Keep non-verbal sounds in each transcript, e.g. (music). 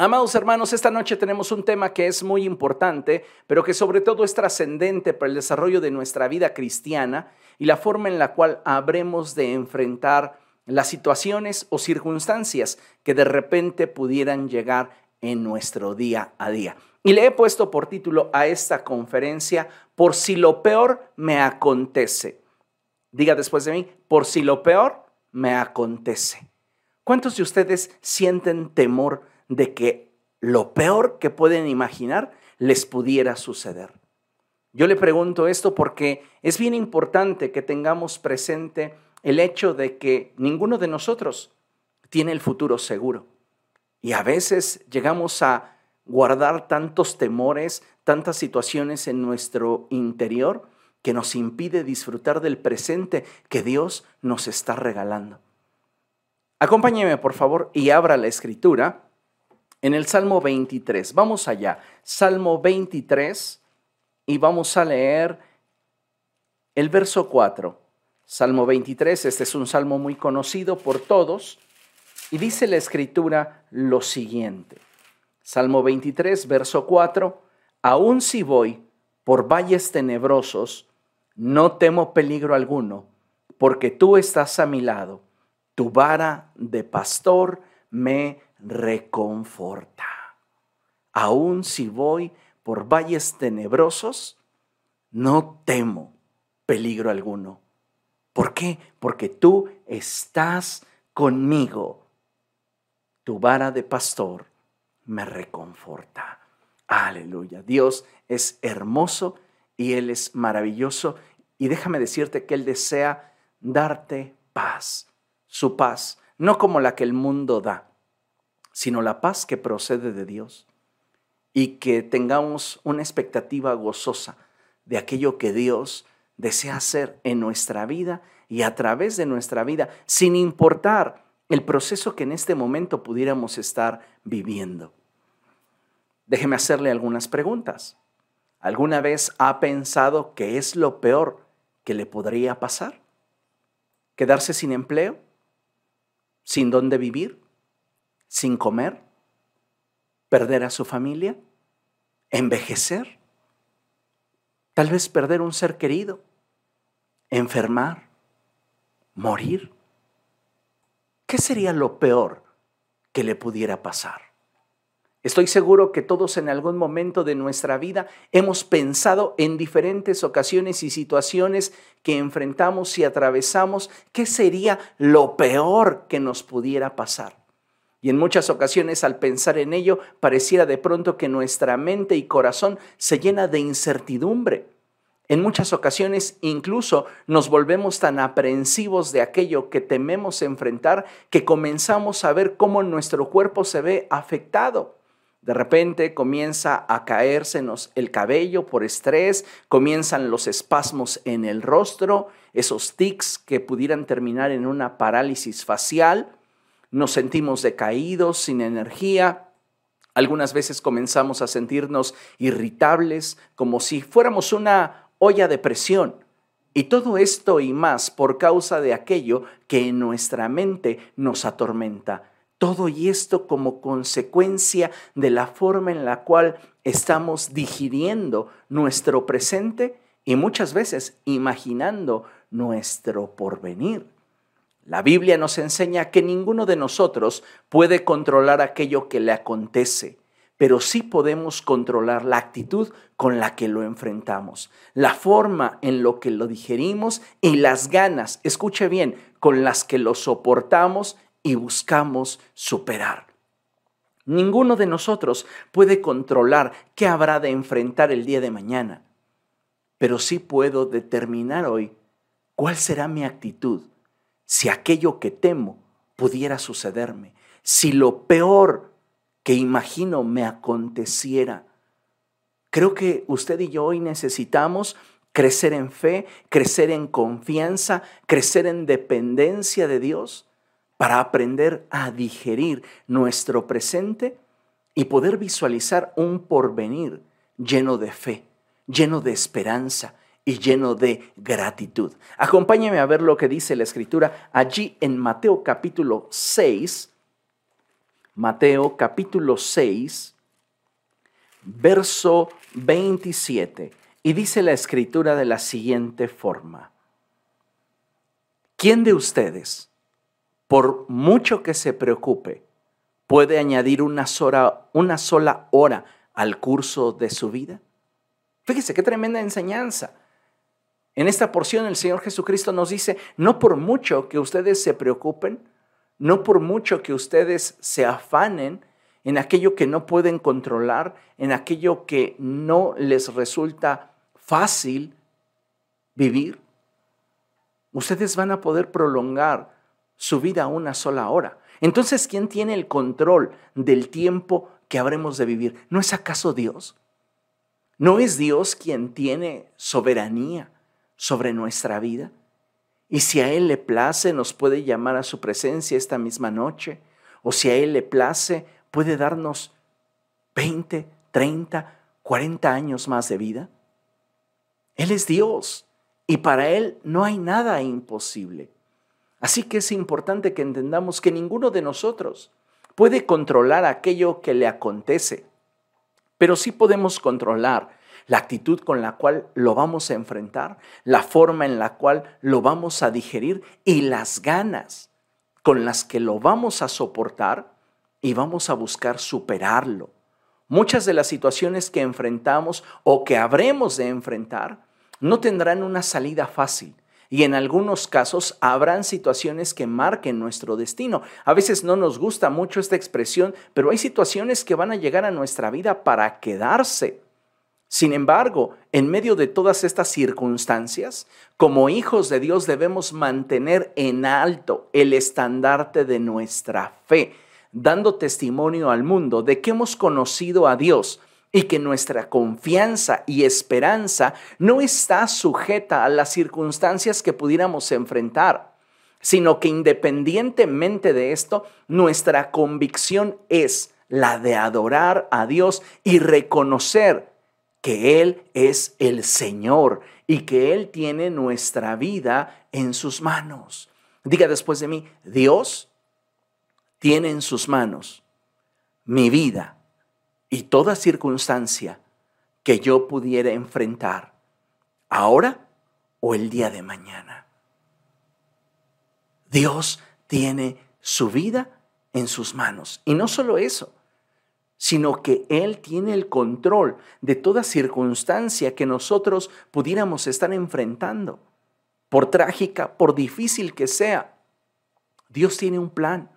Amados hermanos, esta noche tenemos un tema que es muy importante, pero que sobre todo es trascendente para el desarrollo de nuestra vida cristiana y la forma en la cual habremos de enfrentar las situaciones o circunstancias que de repente pudieran llegar en nuestro día a día. Y le he puesto por título a esta conferencia, por si lo peor me acontece. Diga después de mí, por si lo peor me acontece. ¿Cuántos de ustedes sienten temor de que lo peor que pueden imaginar les pudiera suceder? Yo le pregunto esto porque es bien importante que tengamos presente el hecho de que ninguno de nosotros tiene el futuro seguro. Y a veces llegamos a guardar tantos temores, tantas situaciones en nuestro interior que nos impide disfrutar del presente que Dios nos está regalando. Acompáñeme, por favor, y abra la escritura en el Salmo 23. Vamos allá. Salmo 23 y vamos a leer el verso 4. Salmo 23, este es un salmo muy conocido por todos y dice la escritura lo siguiente. Salmo 23, verso 4. Aun si voy por valles tenebrosos, no temo peligro alguno, porque tú estás a mi lado tu vara de pastor me reconforta. Aun si voy por valles tenebrosos, no temo peligro alguno. ¿Por qué? Porque tú estás conmigo. Tu vara de pastor me reconforta. Aleluya. Dios es hermoso y Él es maravilloso. Y déjame decirte que Él desea darte paz su paz, no como la que el mundo da, sino la paz que procede de Dios y que tengamos una expectativa gozosa de aquello que Dios desea hacer en nuestra vida y a través de nuestra vida, sin importar el proceso que en este momento pudiéramos estar viviendo. Déjeme hacerle algunas preguntas. ¿Alguna vez ha pensado que es lo peor que le podría pasar? ¿Quedarse sin empleo? sin dónde vivir, sin comer, perder a su familia, envejecer, tal vez perder un ser querido, enfermar, morir. ¿Qué sería lo peor que le pudiera pasar? Estoy seguro que todos en algún momento de nuestra vida hemos pensado en diferentes ocasiones y situaciones que enfrentamos y atravesamos, qué sería lo peor que nos pudiera pasar. Y en muchas ocasiones al pensar en ello, pareciera de pronto que nuestra mente y corazón se llena de incertidumbre. En muchas ocasiones incluso nos volvemos tan aprensivos de aquello que tememos enfrentar que comenzamos a ver cómo nuestro cuerpo se ve afectado. De repente comienza a caérsenos el cabello por estrés, comienzan los espasmos en el rostro, esos tics que pudieran terminar en una parálisis facial, nos sentimos decaídos, sin energía, algunas veces comenzamos a sentirnos irritables, como si fuéramos una olla de presión. Y todo esto y más por causa de aquello que en nuestra mente nos atormenta. Todo y esto como consecuencia de la forma en la cual estamos digiriendo nuestro presente y muchas veces imaginando nuestro porvenir. La Biblia nos enseña que ninguno de nosotros puede controlar aquello que le acontece, pero sí podemos controlar la actitud con la que lo enfrentamos, la forma en lo que lo digerimos y las ganas, escuche bien, con las que lo soportamos y buscamos superar. Ninguno de nosotros puede controlar qué habrá de enfrentar el día de mañana, pero sí puedo determinar hoy cuál será mi actitud si aquello que temo pudiera sucederme, si lo peor que imagino me aconteciera. Creo que usted y yo hoy necesitamos crecer en fe, crecer en confianza, crecer en dependencia de Dios para aprender a digerir nuestro presente y poder visualizar un porvenir lleno de fe, lleno de esperanza y lleno de gratitud. Acompáñame a ver lo que dice la escritura allí en Mateo capítulo 6. Mateo capítulo 6, verso 27. Y dice la escritura de la siguiente forma. ¿Quién de ustedes, por mucho que se preocupe, puede añadir una sola, una sola hora al curso de su vida? Fíjese qué tremenda enseñanza. En esta porción el Señor Jesucristo nos dice, no por mucho que ustedes se preocupen, no por mucho que ustedes se afanen en aquello que no pueden controlar, en aquello que no les resulta fácil vivir, ustedes van a poder prolongar su vida una sola hora. Entonces, ¿quién tiene el control del tiempo que habremos de vivir? ¿No es acaso Dios? ¿No es Dios quien tiene soberanía sobre nuestra vida? Y si a Él le place, nos puede llamar a su presencia esta misma noche. O si a Él le place, puede darnos 20, 30, 40 años más de vida. Él es Dios y para Él no hay nada imposible. Así que es importante que entendamos que ninguno de nosotros puede controlar aquello que le acontece, pero sí podemos controlar la actitud con la cual lo vamos a enfrentar, la forma en la cual lo vamos a digerir y las ganas con las que lo vamos a soportar y vamos a buscar superarlo. Muchas de las situaciones que enfrentamos o que habremos de enfrentar no tendrán una salida fácil. Y en algunos casos habrán situaciones que marquen nuestro destino. A veces no nos gusta mucho esta expresión, pero hay situaciones que van a llegar a nuestra vida para quedarse. Sin embargo, en medio de todas estas circunstancias, como hijos de Dios debemos mantener en alto el estandarte de nuestra fe, dando testimonio al mundo de que hemos conocido a Dios y que nuestra confianza y esperanza no está sujeta a las circunstancias que pudiéramos enfrentar, sino que independientemente de esto, nuestra convicción es la de adorar a Dios y reconocer que Él es el Señor y que Él tiene nuestra vida en sus manos. Diga después de mí, Dios tiene en sus manos mi vida y toda circunstancia que yo pudiera enfrentar ahora o el día de mañana. Dios tiene su vida en sus manos. Y no solo eso, sino que Él tiene el control de toda circunstancia que nosotros pudiéramos estar enfrentando, por trágica, por difícil que sea. Dios tiene un plan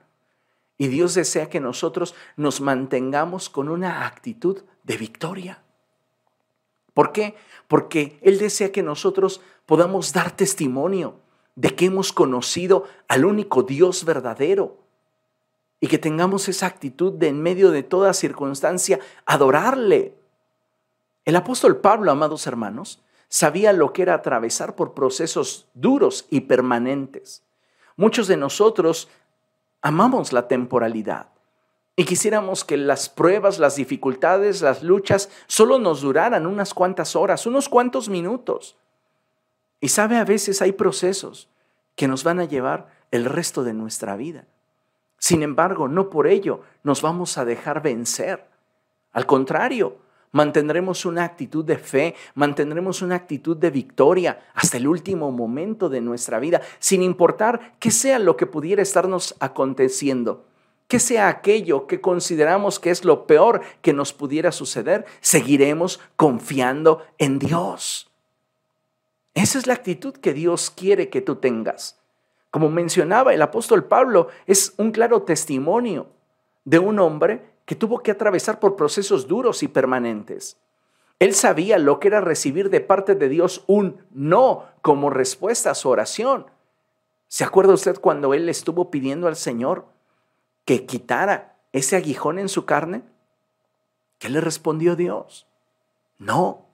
y Dios desea que nosotros nos mantengamos con una actitud de victoria. ¿Por qué? Porque Él desea que nosotros podamos dar testimonio de que hemos conocido al único Dios verdadero y que tengamos esa actitud de en medio de toda circunstancia adorarle. El apóstol Pablo, amados hermanos, sabía lo que era atravesar por procesos duros y permanentes. Muchos de nosotros amamos la temporalidad y quisiéramos que las pruebas, las dificultades, las luchas solo nos duraran unas cuantas horas, unos cuantos minutos. Y sabe, a veces hay procesos que nos van a llevar el resto de nuestra vida. Sin embargo, no por ello nos vamos a dejar vencer. Al contrario, mantendremos una actitud de fe, mantendremos una actitud de victoria hasta el último momento de nuestra vida, sin importar qué sea lo que pudiera estarnos aconteciendo. Que sea aquello que consideramos que es lo peor que nos pudiera suceder, seguiremos confiando en Dios. Esa es la actitud que Dios quiere que tú tengas. Como mencionaba el apóstol Pablo, es un claro testimonio de un hombre que tuvo que atravesar por procesos duros y permanentes. Él sabía lo que era recibir de parte de Dios un no como respuesta a su oración. ¿Se acuerda usted cuando él estuvo pidiendo al Señor que quitara ese aguijón en su carne? ¿Qué le respondió Dios? No,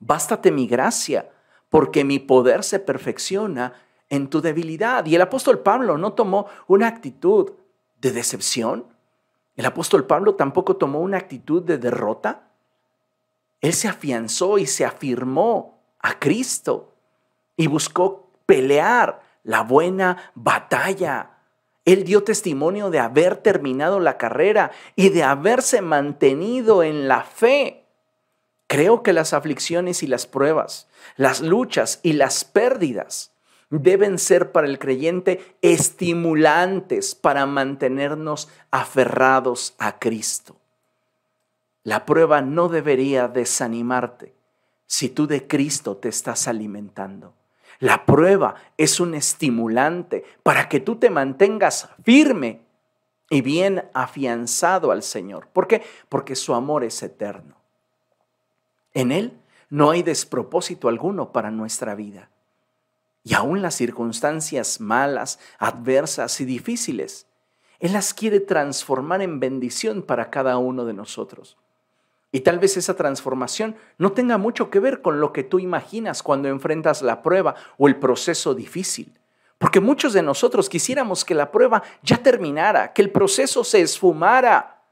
bástate mi gracia, porque mi poder se perfecciona en tu debilidad. Y el apóstol Pablo no tomó una actitud de decepción. El apóstol Pablo tampoco tomó una actitud de derrota. Él se afianzó y se afirmó a Cristo y buscó pelear la buena batalla Él dio testimonio de haber terminado la carrera y de haberse mantenido en la fe. Creo que las aflicciones y las pruebas, las luchas y las pérdidas deben ser para el creyente estimulantes para mantenernos aferrados a Cristo. La prueba no debería desanimarte si tú de Cristo te estás alimentando. La prueba es un estimulante para que tú te mantengas firme y bien afianzado al Señor. ¿Por qué? Porque su amor es eterno. En Él no hay despropósito alguno para nuestra vida. Y aún las circunstancias malas, adversas y difíciles, Él las quiere transformar en bendición para cada uno de nosotros. Y tal vez esa transformación no tenga mucho que ver con lo que tú imaginas cuando enfrentas la prueba o el proceso difícil. Porque muchos de nosotros quisiéramos que la prueba ya terminara, que el proceso se esfumara.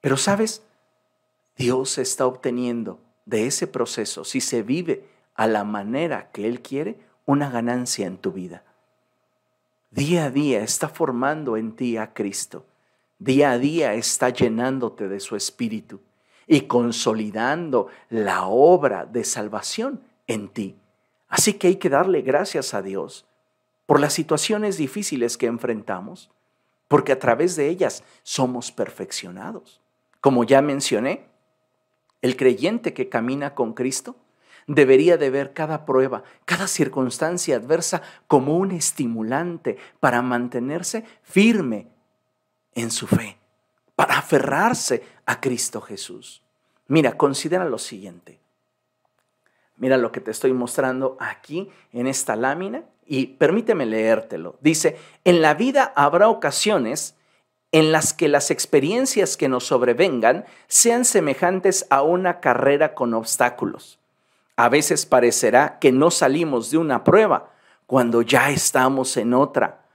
Pero sabes, Dios está obteniendo de ese proceso, si se vive a la manera que Él quiere, una ganancia en tu vida. Día a día está formando en ti a Cristo día a día está llenándote de su espíritu y consolidando la obra de salvación en ti. Así que hay que darle gracias a Dios por las situaciones difíciles que enfrentamos, porque a través de ellas somos perfeccionados. Como ya mencioné, el creyente que camina con Cristo debería de ver cada prueba, cada circunstancia adversa como un estimulante para mantenerse firme en su fe, para aferrarse a Cristo Jesús. Mira, considera lo siguiente. Mira lo que te estoy mostrando aquí en esta lámina y permíteme leértelo. Dice, en la vida habrá ocasiones en las que las experiencias que nos sobrevengan sean semejantes a una carrera con obstáculos. A veces parecerá que no salimos de una prueba cuando ya estamos en otra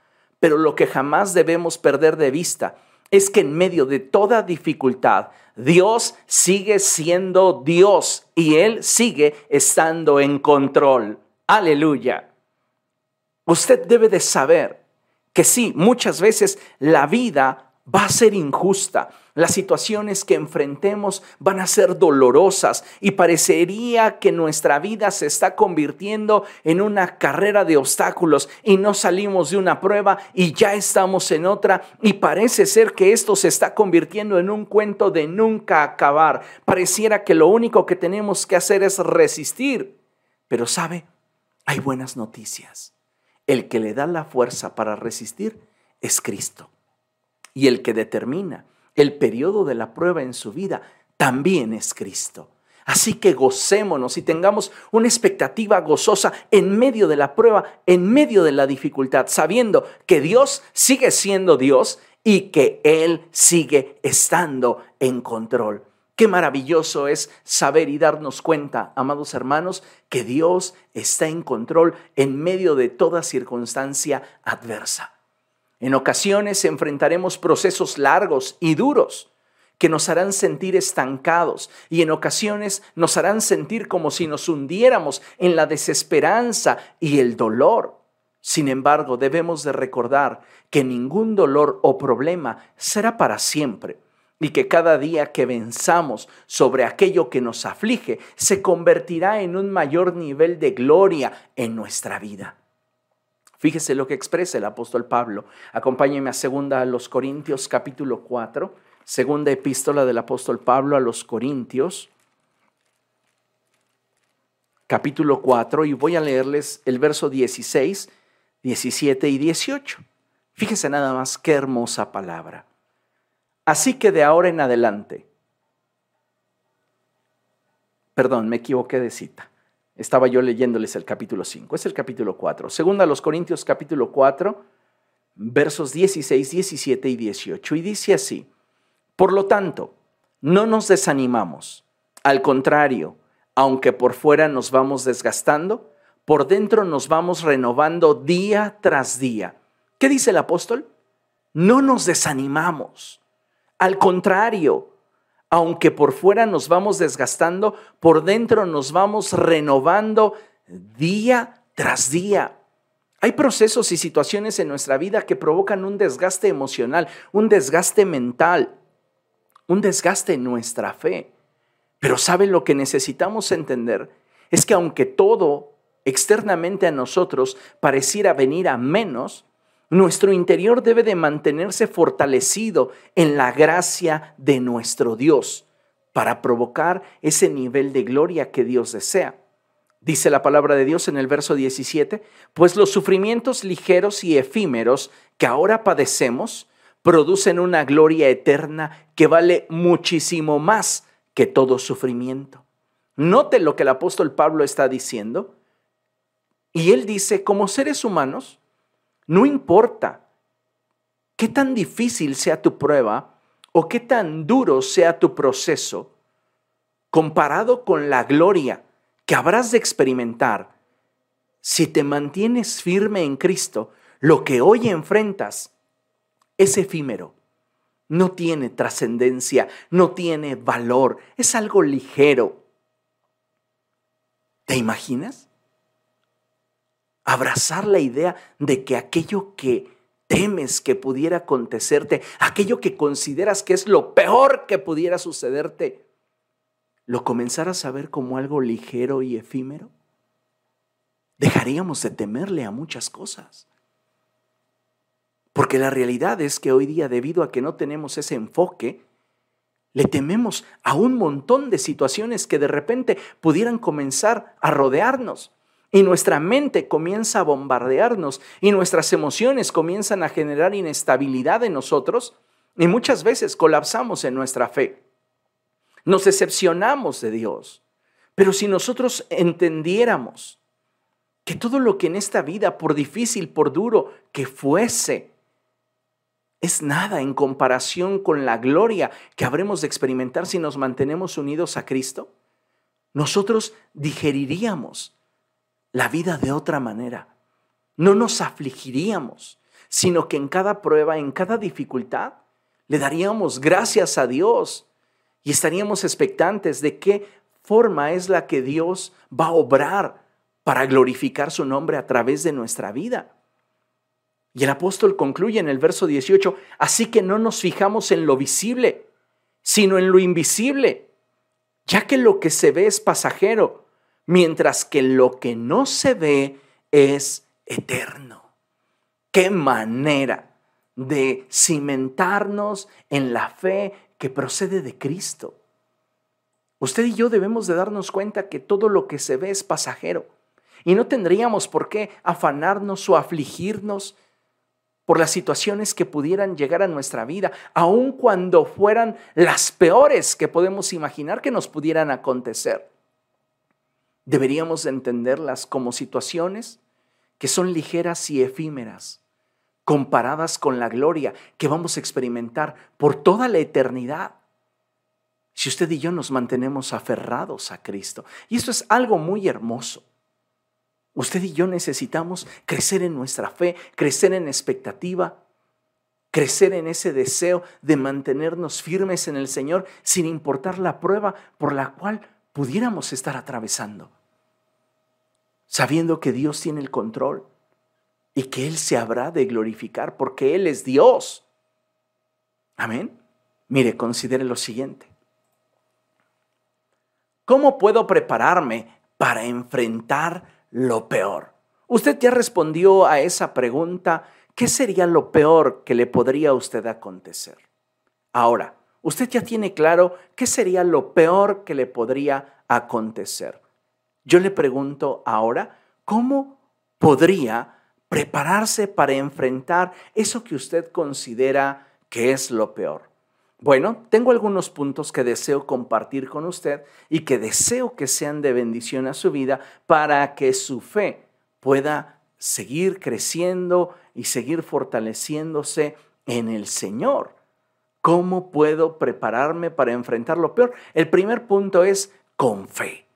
pero lo que jamás debemos perder de vista es que en medio de toda dificultad, Dios sigue siendo Dios y Él sigue estando en control. Aleluya. Usted debe de saber que sí, muchas veces la vida va a ser injusta. Las situaciones que enfrentemos van a ser dolorosas y parecería que nuestra vida se está convirtiendo en una carrera de obstáculos y no salimos de una prueba y ya estamos en otra y parece ser que esto se está convirtiendo en un cuento de nunca acabar. Pareciera que lo único que tenemos que hacer es resistir. Pero sabe, hay buenas noticias. El que le da la fuerza para resistir es Cristo y el que determina el periodo de la prueba en su vida también es Cristo. Así que gocémonos y tengamos una expectativa gozosa en medio de la prueba, en medio de la dificultad, sabiendo que Dios sigue siendo Dios y que Él sigue estando en control. Qué maravilloso es saber y darnos cuenta, amados hermanos, que Dios está en control en medio de toda circunstancia adversa. En ocasiones enfrentaremos procesos largos y duros que nos harán sentir estancados y en ocasiones nos harán sentir como si nos hundiéramos en la desesperanza y el dolor. Sin embargo, debemos de recordar que ningún dolor o problema será para siempre y que cada día que venzamos sobre aquello que nos aflige se convertirá en un mayor nivel de gloria en nuestra vida. Fíjese lo que expresa el apóstol Pablo. Acompáñeme a segunda a los Corintios capítulo 4, segunda epístola del apóstol Pablo a los Corintios capítulo 4 y voy a leerles el verso 16, 17 y 18. Fíjese nada más qué hermosa palabra. Así que de ahora en adelante, perdón, me equivoqué de cita. Estaba yo leyéndoles el capítulo 5, es el capítulo 4. Segunda a los Corintios capítulo 4, versos 16, 17 y 18. Y dice así, por lo tanto, no nos desanimamos. Al contrario, aunque por fuera nos vamos desgastando, por dentro nos vamos renovando día tras día. ¿Qué dice el apóstol? No nos desanimamos. Al contrario, aunque por fuera nos vamos desgastando, por dentro nos vamos renovando día tras día. Hay procesos y situaciones en nuestra vida que provocan un desgaste emocional, un desgaste mental, un desgaste en nuestra fe. Pero ¿saben lo que necesitamos entender? Es que aunque todo externamente a nosotros pareciera venir a menos, nuestro interior debe de mantenerse fortalecido en la gracia de nuestro Dios para provocar ese nivel de gloria que Dios desea. Dice la palabra de Dios en el verso 17, pues los sufrimientos ligeros y efímeros que ahora padecemos producen una gloria eterna que vale muchísimo más que todo sufrimiento. Note lo que el apóstol Pablo está diciendo. Y él dice, como seres humanos, no importa qué tan difícil sea tu prueba, o qué tan duro sea tu proceso, comparado con la gloria que habrás de experimentar si te mantienes firme en Cristo, lo que hoy enfrentas es efímero, no tiene trascendencia, no tiene valor, es algo ligero. ¿Te imaginas? Abrazar la idea de que aquello que temes que pudiera acontecerte, aquello que consideras que es lo peor que pudiera sucederte, lo comenzarás a ver como algo ligero y efímero? Dejaríamos de temerle a muchas cosas. Porque la realidad es que hoy día, debido a que no tenemos ese enfoque, le tememos a un montón de situaciones que de repente pudieran comenzar a rodearnos. Y nuestra mente comienza a bombardearnos y nuestras emociones comienzan a generar inestabilidad en nosotros y muchas veces colapsamos en nuestra fe. Nos decepcionamos de Dios. Pero si nosotros entendiéramos que todo lo que en esta vida, por difícil, por duro que fuese, es nada en comparación con la gloria que habremos de experimentar si nos mantenemos unidos a Cristo, nosotros digeriríamos la vida de otra manera. No nos afligiríamos, sino que en cada prueba, en cada dificultad, le daríamos gracias a Dios y estaríamos expectantes de qué forma es la que Dios va a obrar para glorificar su nombre a través de nuestra vida. Y el apóstol concluye en el verso 18, así que no nos fijamos en lo visible, sino en lo invisible, ya que lo que se ve es pasajero mientras que lo que no se ve es eterno. Qué manera de cimentarnos en la fe que procede de Cristo. Usted y yo debemos de darnos cuenta que todo lo que se ve es pasajero y no tendríamos por qué afanarnos o afligirnos por las situaciones que pudieran llegar a nuestra vida, aun cuando fueran las peores que podemos imaginar que nos pudieran acontecer. Deberíamos entenderlas como situaciones que son ligeras y efímeras, comparadas con la gloria que vamos a experimentar por toda la eternidad. Si usted y yo nos mantenemos aferrados a Cristo. Y esto es algo muy hermoso. Usted y yo necesitamos crecer en nuestra fe, crecer en expectativa, crecer en ese deseo de mantenernos firmes en el Señor sin importar la prueba por la cual pudiéramos estar atravesando, sabiendo que Dios tiene el control y que Él se habrá de glorificar porque Él es Dios. Amén. Mire, considere lo siguiente. ¿Cómo puedo prepararme para enfrentar lo peor? Usted ya respondió a esa pregunta. ¿Qué sería lo peor que le podría a usted acontecer? Ahora, usted ya tiene claro qué sería lo peor que le podría acontecer. Yo le pregunto ahora, ¿cómo podría prepararse para enfrentar eso que usted considera que es lo peor? Bueno, tengo algunos puntos que deseo compartir con usted y que deseo que sean de bendición a su vida para que su fe pueda seguir creciendo y seguir fortaleciéndose en el Señor. ¿Cómo puedo prepararme para enfrentar lo peor? El primer punto es con fe.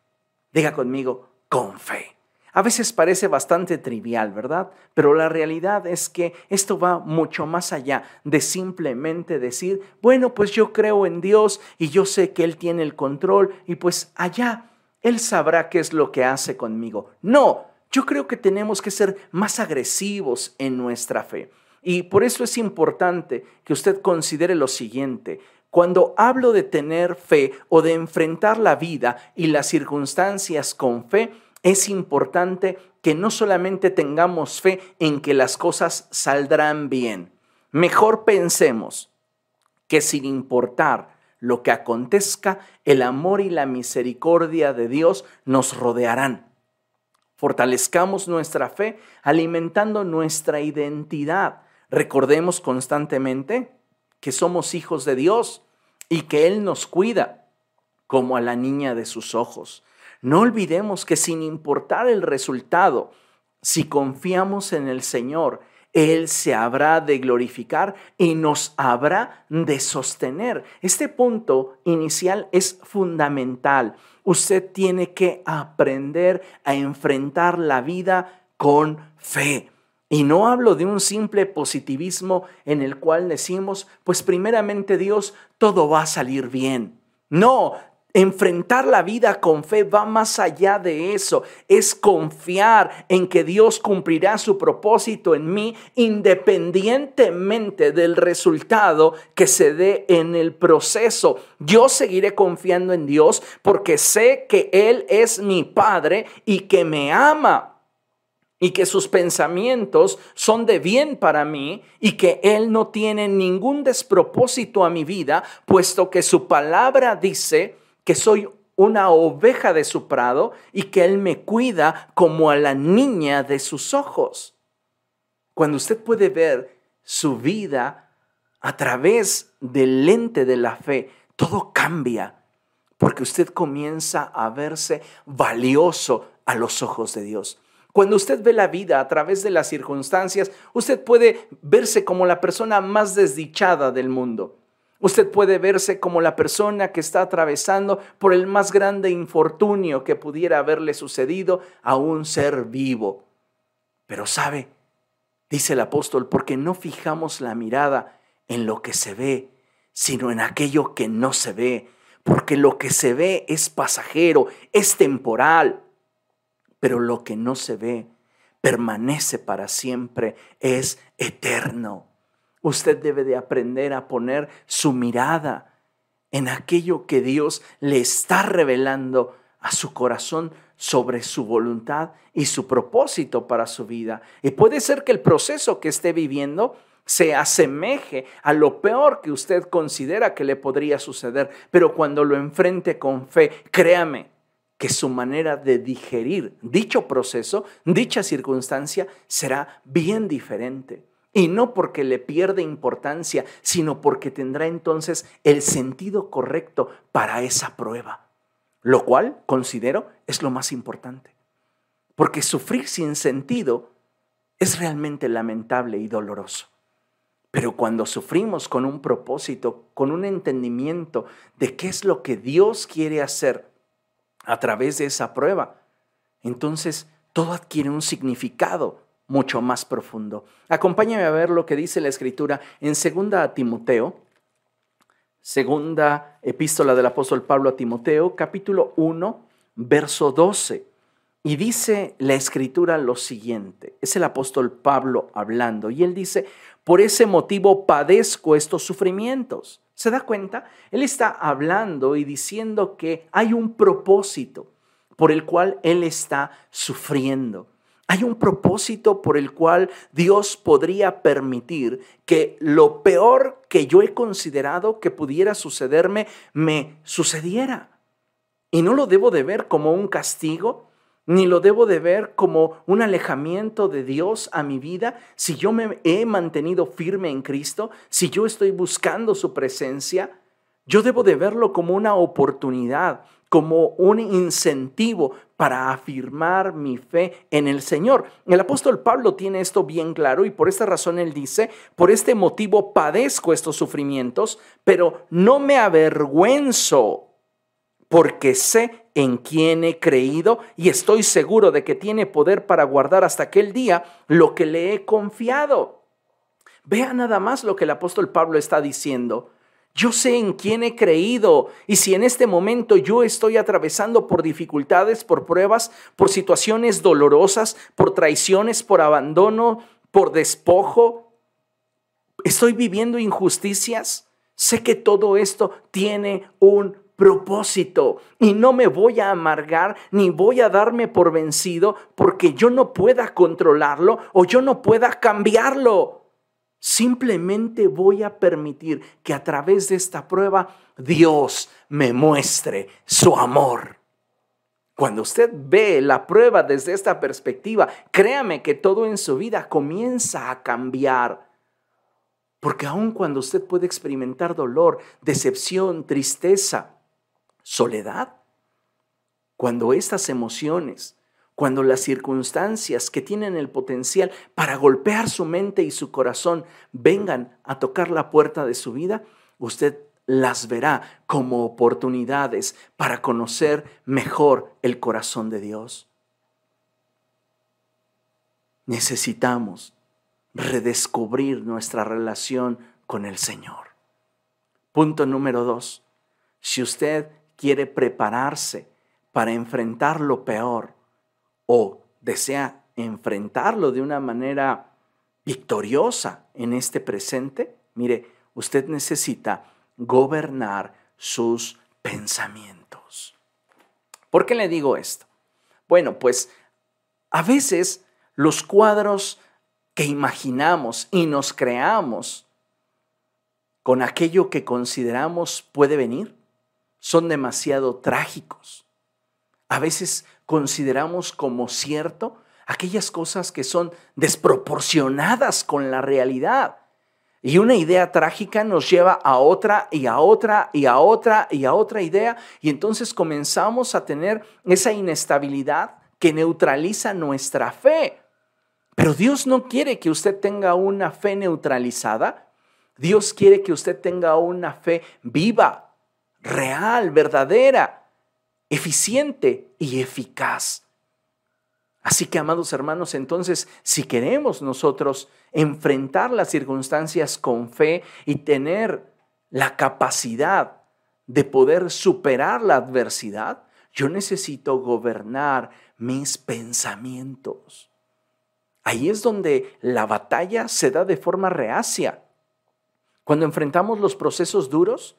Diga conmigo, con fe. A veces parece bastante trivial, ¿verdad? Pero la realidad es que esto va mucho más allá de simplemente decir, bueno, pues yo creo en Dios y yo sé que Él tiene el control y pues allá Él sabrá qué es lo que hace conmigo. No, yo creo que tenemos que ser más agresivos en nuestra fe. Y por eso es importante que usted considere lo siguiente. Cuando hablo de tener fe o de enfrentar la vida y las circunstancias con fe, es importante que no solamente tengamos fe en que las cosas saldrán bien. Mejor pensemos que sin importar lo que acontezca, el amor y la misericordia de Dios nos rodearán. Fortalezcamos nuestra fe alimentando nuestra identidad. Recordemos constantemente que somos hijos de Dios y que Él nos cuida como a la niña de sus ojos. No olvidemos que sin importar el resultado, si confiamos en el Señor, Él se habrá de glorificar y nos habrá de sostener. Este punto inicial es fundamental usted tiene que aprender a enfrentar la vida con fe. Y no hablo de un simple positivismo en el cual decimos, pues primeramente Dios, todo va a salir bien. No, Enfrentar la vida con fe va más allá de eso. Es confiar en que Dios cumplirá su propósito en mí independientemente del resultado que se dé en el proceso. Yo seguiré confiando en Dios porque sé que Él es mi Padre y que me ama y que sus pensamientos son de bien para mí y que Él no tiene ningún despropósito a mi vida, puesto que su palabra dice que soy una oveja de su prado y que Él me cuida como a la niña de sus ojos. Cuando usted puede ver su vida a través del lente de la fe, todo cambia porque usted comienza a verse valioso a los ojos de Dios. Cuando usted ve la vida a través de las circunstancias, usted puede verse como la persona más desdichada del mundo. Usted puede verse como la persona que está atravesando por el más grande infortunio que pudiera haberle sucedido a un ser vivo. Pero sabe, dice el apóstol, porque no fijamos la mirada en lo que se ve, sino en aquello que no se ve, porque lo que se ve es pasajero, es temporal, pero lo que no se ve permanece para siempre, es eterno. Usted debe de aprender a poner su mirada en aquello que Dios le está revelando a su corazón sobre su voluntad y su propósito para su vida. Y puede ser que el proceso que esté viviendo se asemeje a lo peor que usted considera que le podría suceder, pero cuando lo enfrente con fe, créame que su manera de digerir dicho proceso, dicha circunstancia, será bien diferente. Y no porque le pierde importancia, sino porque tendrá entonces el sentido correcto para esa prueba. Lo cual, considero, es lo más importante. Porque sufrir sin sentido es realmente lamentable y doloroso. Pero cuando sufrimos con un propósito, con un entendimiento de qué es lo que Dios quiere hacer a través de esa prueba, entonces todo adquiere un significado mucho más profundo. Acompáñame a ver lo que dice la escritura en segunda Timoteo, segunda epístola del apóstol Pablo a Timoteo, capítulo 1, verso 12. Y dice la escritura lo siguiente, es el apóstol Pablo hablando, y él dice, por ese motivo padezco estos sufrimientos. ¿Se da cuenta? Él está hablando y diciendo que hay un propósito por el cual él está sufriendo. Hay un propósito por el cual Dios podría permitir que lo peor que yo he considerado que pudiera sucederme me sucediera. Y no lo debo de ver como un castigo, ni lo debo de ver como un alejamiento de Dios a mi vida si yo me he mantenido firme en Cristo, si yo estoy buscando su presencia. Yo debo de verlo como una oportunidad como un incentivo para afirmar mi fe en el Señor. El apóstol Pablo tiene esto bien claro y por esta razón él dice, por este motivo padezco estos sufrimientos, pero no me avergüenzo porque sé en quién he creído y estoy seguro de que tiene poder para guardar hasta aquel día lo que le he confiado. Vea nada más lo que el apóstol Pablo está diciendo. Yo sé en quién he creído y si en este momento yo estoy atravesando por dificultades, por pruebas, por situaciones dolorosas, por traiciones, por abandono, por despojo, estoy viviendo injusticias, sé que todo esto tiene un propósito y no me voy a amargar ni voy a darme por vencido porque yo no pueda controlarlo o yo no pueda cambiarlo. Simplemente voy a permitir que a través de esta prueba Dios me muestre su amor. Cuando usted ve la prueba desde esta perspectiva, créame que todo en su vida comienza a cambiar. Porque aun cuando usted puede experimentar dolor, decepción, tristeza, soledad, cuando estas emociones cuando las circunstancias que tienen el potencial para golpear su mente y su corazón vengan a tocar la puerta de su vida, usted las verá como oportunidades para conocer mejor el corazón de Dios. Necesitamos redescubrir nuestra relación con el Señor. Punto número dos. Si usted quiere prepararse para enfrentar lo peor, o desea enfrentarlo de una manera victoriosa en este presente, mire, usted necesita gobernar sus pensamientos. ¿Por qué le digo esto? Bueno, pues a veces los cuadros que imaginamos y nos creamos con aquello que consideramos puede venir son demasiado trágicos. A veces consideramos como cierto aquellas cosas que son desproporcionadas con la realidad. Y una idea trágica nos lleva a otra y a otra y a otra y a otra idea. Y entonces comenzamos a tener esa inestabilidad que neutraliza nuestra fe. Pero Dios no quiere que usted tenga una fe neutralizada. Dios quiere que usted tenga una fe viva, real, verdadera eficiente y eficaz. Así que, amados hermanos, entonces, si queremos nosotros enfrentar las circunstancias con fe y tener la capacidad de poder superar la adversidad, yo necesito gobernar mis pensamientos. Ahí es donde la batalla se da de forma reacia. Cuando enfrentamos los procesos duros,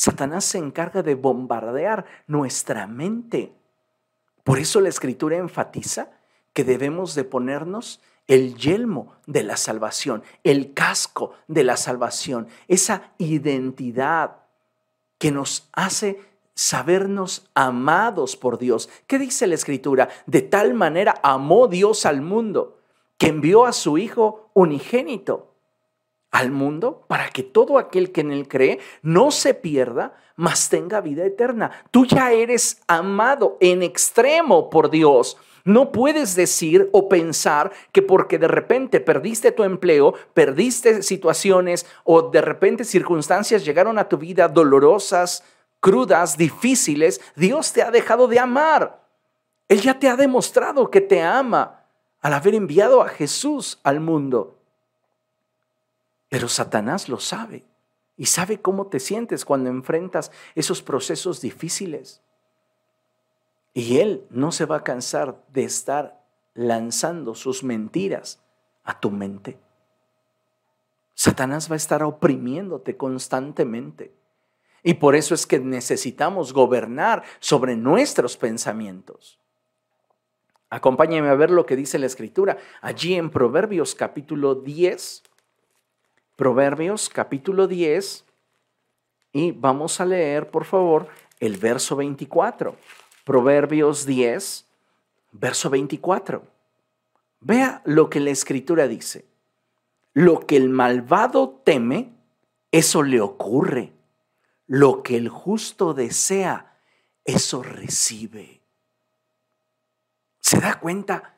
Satanás se encarga de bombardear nuestra mente. Por eso la escritura enfatiza que debemos de ponernos el yelmo de la salvación, el casco de la salvación, esa identidad que nos hace sabernos amados por Dios. ¿Qué dice la escritura? De tal manera amó Dios al mundo que envió a su Hijo unigénito al mundo para que todo aquel que en él cree no se pierda, mas tenga vida eterna. Tú ya eres amado en extremo por Dios. No puedes decir o pensar que porque de repente perdiste tu empleo, perdiste situaciones o de repente circunstancias llegaron a tu vida dolorosas, crudas, difíciles, Dios te ha dejado de amar. Él ya te ha demostrado que te ama al haber enviado a Jesús al mundo. Pero Satanás lo sabe y sabe cómo te sientes cuando enfrentas esos procesos difíciles. Y él no se va a cansar de estar lanzando sus mentiras a tu mente. Satanás va a estar oprimiéndote constantemente. Y por eso es que necesitamos gobernar sobre nuestros pensamientos. Acompáñame a ver lo que dice la escritura allí en Proverbios capítulo 10, Proverbios capítulo 10 y vamos a leer, por favor, el verso 24. Proverbios 10, verso 24. Vea lo que la escritura dice. Lo que el malvado teme, eso le ocurre. Lo que el justo desea, eso recibe. ¿Se da cuenta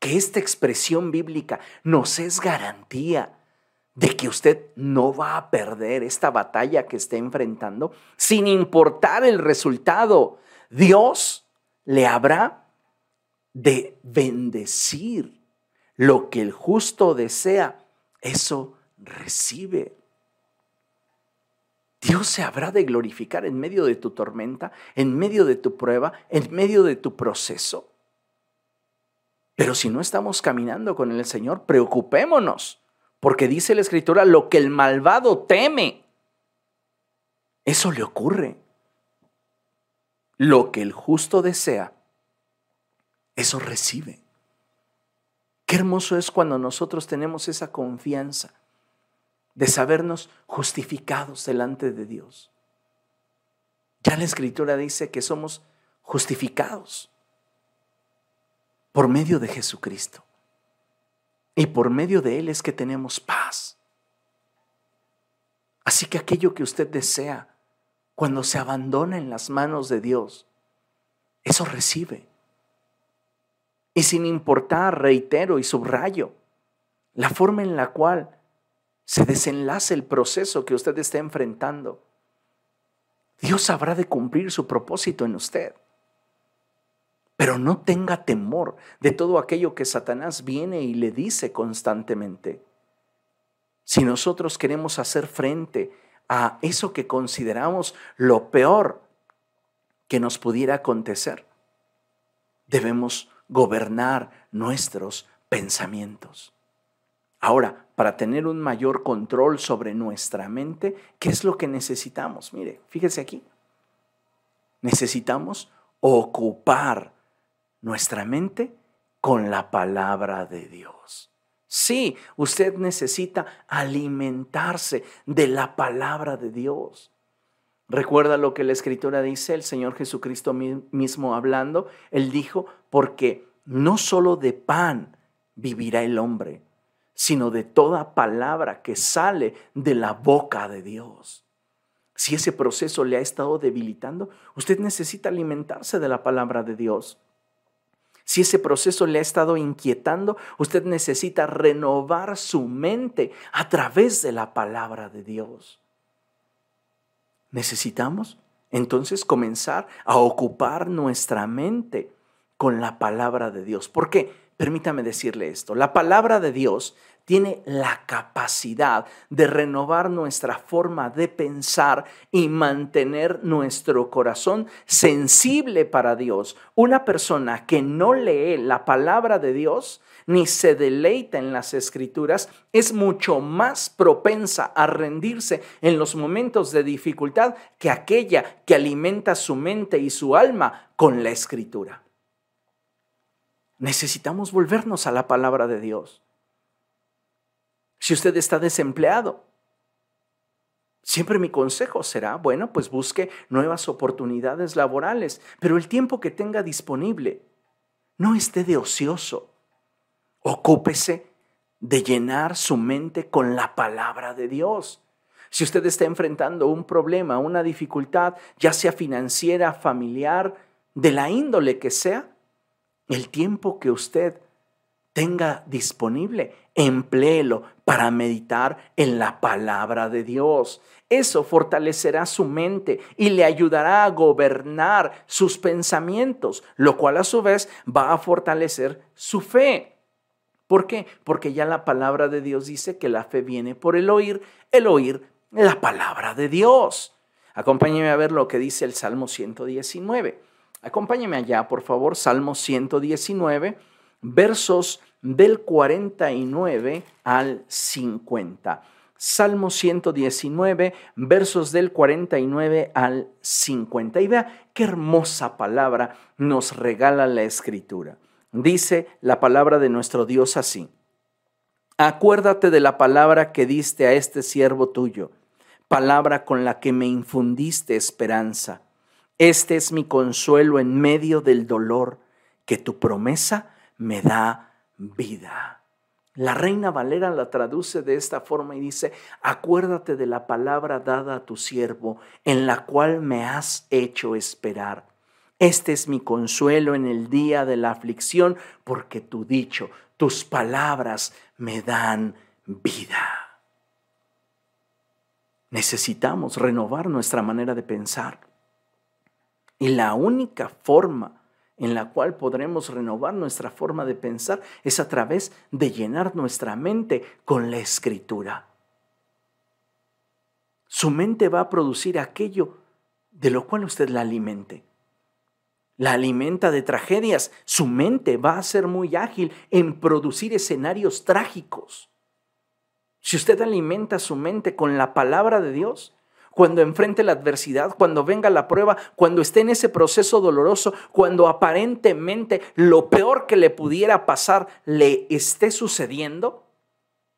que esta expresión bíblica nos es garantía de que usted no va a perder esta batalla que está enfrentando, sin importar el resultado. Dios le habrá de bendecir lo que el justo desea, eso recibe. Dios se habrá de glorificar en medio de tu tormenta, en medio de tu prueba, en medio de tu proceso. Pero si no estamos caminando con el Señor, preocupémonos, porque dice la Escritura, lo que el malvado teme, eso le ocurre. Lo que el justo desea, eso recibe. Qué hermoso es cuando nosotros tenemos esa confianza de sabernos justificados delante de Dios. Ya la escritura dice que somos justificados por medio de Jesucristo. Y por medio de Él es que tenemos paz. Así que aquello que usted desea, cuando se abandona en las manos de Dios, eso recibe. Y sin importar, reitero y subrayo, la forma en la cual se desenlace el proceso que usted está enfrentando, Dios habrá de cumplir su propósito en usted. Pero no tenga temor de todo aquello que Satanás viene y le dice constantemente. Si nosotros queremos hacer frente a eso que consideramos lo peor que nos pudiera acontecer, debemos gobernar nuestros pensamientos. Ahora, para tener un mayor control sobre nuestra mente, ¿qué es lo que necesitamos? Mire, fíjese aquí. Necesitamos ocupar nuestra mente con la palabra de Dios. Sí, usted necesita alimentarse de la palabra de Dios. Recuerda lo que la escritura dice, el Señor Jesucristo mismo hablando, Él dijo, porque no solo de pan vivirá el hombre, sino de toda palabra que sale de la boca de Dios. Si ese proceso le ha estado debilitando, usted necesita alimentarse de la palabra de Dios. Si ese proceso le ha estado inquietando, usted necesita renovar su mente a través de la palabra de Dios. Necesitamos entonces comenzar a ocupar nuestra mente con la palabra de Dios. ¿Por qué? Permítame decirle esto, la palabra de Dios tiene la capacidad de renovar nuestra forma de pensar y mantener nuestro corazón sensible para Dios. Una persona que no lee la palabra de Dios ni se deleita en las escrituras es mucho más propensa a rendirse en los momentos de dificultad que aquella que alimenta su mente y su alma con la escritura. Necesitamos volvernos a la palabra de Dios. Si usted está desempleado, siempre mi consejo será, bueno, pues busque nuevas oportunidades laborales, pero el tiempo que tenga disponible, no esté de ocioso. Ocúpese de llenar su mente con la palabra de Dios. Si usted está enfrentando un problema, una dificultad, ya sea financiera, familiar, de la índole que sea, el tiempo que usted tenga disponible, empléelo para meditar en la palabra de Dios. Eso fortalecerá su mente y le ayudará a gobernar sus pensamientos, lo cual a su vez va a fortalecer su fe. ¿Por qué? Porque ya la palabra de Dios dice que la fe viene por el oír, el oír la palabra de Dios. Acompáñeme a ver lo que dice el Salmo 119. Acompáñeme allá, por favor, Salmo 119, versos del 49 al 50. Salmo 119, versos del 49 al 50. Y vea qué hermosa palabra nos regala la escritura. Dice la palabra de nuestro Dios así. Acuérdate de la palabra que diste a este siervo tuyo, palabra con la que me infundiste esperanza este es mi consuelo en medio del dolor, que tu promesa me da vida. La reina Valera la traduce de esta forma y dice, acuérdate de la palabra dada a tu siervo, en la cual me has hecho esperar. Este es mi consuelo en el día de la aflicción, porque tu dicho, tus palabras me dan vida. Necesitamos renovar nuestra manera de pensar. Y la única forma en la cual podremos renovar nuestra forma de pensar es a través de llenar nuestra mente con la escritura. su mente va a producir aquello de lo cual usted la alimente. La alimenta de tragedias. Su mente va a ser muy ágil en producir escenarios trágicos. Si usted alimenta su mente con la palabra de Dios, cuando enfrente la adversidad, cuando venga la prueba, cuando esté en ese proceso doloroso, cuando aparentemente lo peor que le pudiera pasar le esté sucediendo,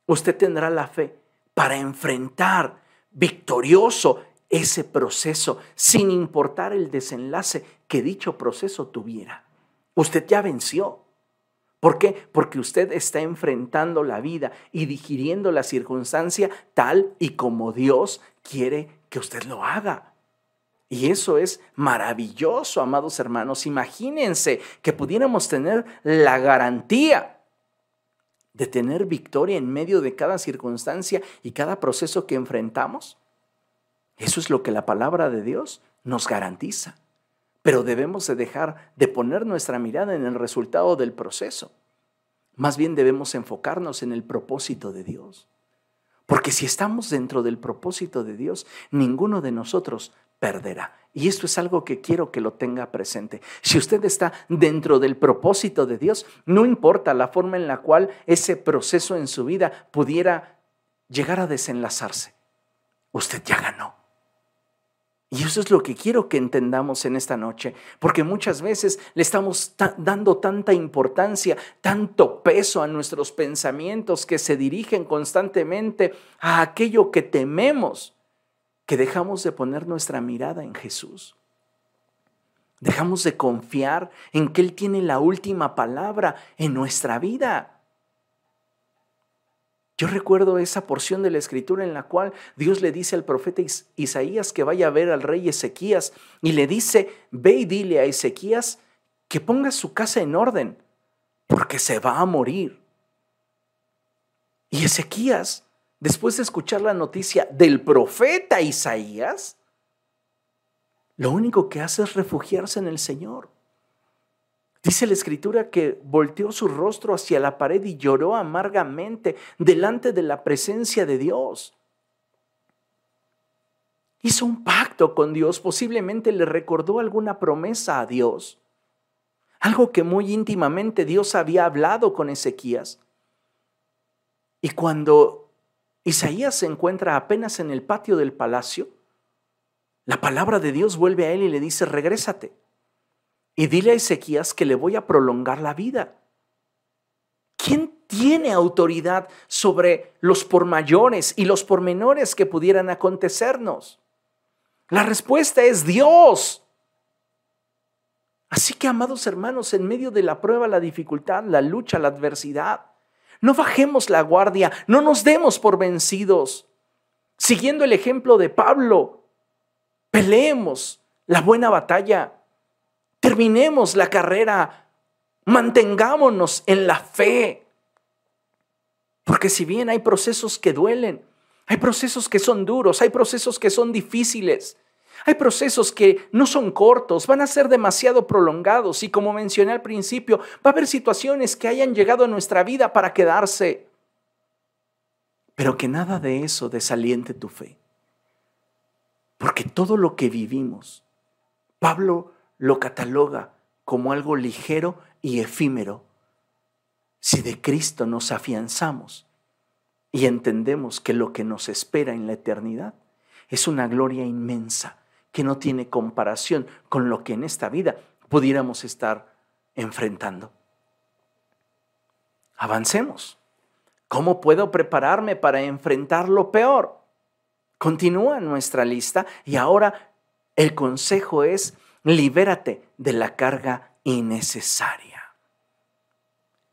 usted tendrá la fe para enfrentar victorioso ese proceso, sin importar el desenlace que dicho proceso tuviera. Usted ya venció. ¿Por qué? Porque usted está enfrentando la vida y digiriendo la circunstancia tal y como Dios quiere que usted lo haga. Y eso es maravilloso, amados hermanos. Imagínense que pudiéramos tener la garantía de tener victoria en medio de cada circunstancia y cada proceso que enfrentamos. Eso es lo que la palabra de Dios nos garantiza. Pero debemos de dejar de poner nuestra mirada en el resultado del proceso. Más bien debemos enfocarnos en el propósito de Dios. Porque si estamos dentro del propósito de Dios, ninguno de nosotros perderá. Y esto es algo que quiero que lo tenga presente. Si usted está dentro del propósito de Dios, no importa la forma en la cual ese proceso en su vida pudiera llegar a desenlazarse, usted ya ganó. Y eso es lo que quiero que entendamos en esta noche, porque muchas veces le estamos dando tanta importancia, tanto peso a nuestros pensamientos que se dirigen constantemente a aquello que tememos, que dejamos de poner nuestra mirada en Jesús. Dejamos de confiar en que Él tiene la última palabra en nuestra vida. Yo recuerdo esa porción de la escritura en la cual Dios le dice al profeta Isaías que vaya a ver al rey Ezequías y le dice, ve y dile a Ezequías que ponga su casa en orden, porque se va a morir. Y Ezequías, después de escuchar la noticia del profeta Isaías, lo único que hace es refugiarse en el Señor. Dice la escritura que volteó su rostro hacia la pared y lloró amargamente delante de la presencia de Dios. Hizo un pacto con Dios, posiblemente le recordó alguna promesa a Dios, algo que muy íntimamente Dios había hablado con Ezequías. Y cuando Isaías se encuentra apenas en el patio del palacio, la palabra de Dios vuelve a él y le dice, regrésate y dile a Ezequías que le voy a prolongar la vida. ¿Quién tiene autoridad sobre los por mayores y los pormenores que pudieran acontecernos? La respuesta es Dios. Así que, amados hermanos, en medio de la prueba, la dificultad, la lucha, la adversidad, no bajemos la guardia, no nos demos por vencidos. Siguiendo el ejemplo de Pablo, peleemos la buena batalla terminemos la carrera, mantengámonos en la fe. Porque si bien hay procesos que duelen, hay procesos que son duros, hay procesos que son difíciles, hay procesos que no son cortos, van a ser demasiado prolongados y como mencioné al principio, va a haber situaciones que hayan llegado a nuestra vida para quedarse, pero que nada de eso desaliente tu fe. Porque todo lo que vivimos, Pablo lo cataloga como algo ligero y efímero si de Cristo nos afianzamos y entendemos que lo que nos espera en la eternidad es una gloria inmensa que no tiene comparación con lo que en esta vida pudiéramos estar enfrentando. Avancemos. ¿Cómo puedo prepararme para enfrentar lo peor? Continúa nuestra lista y ahora el consejo es Libérate de la carga innecesaria.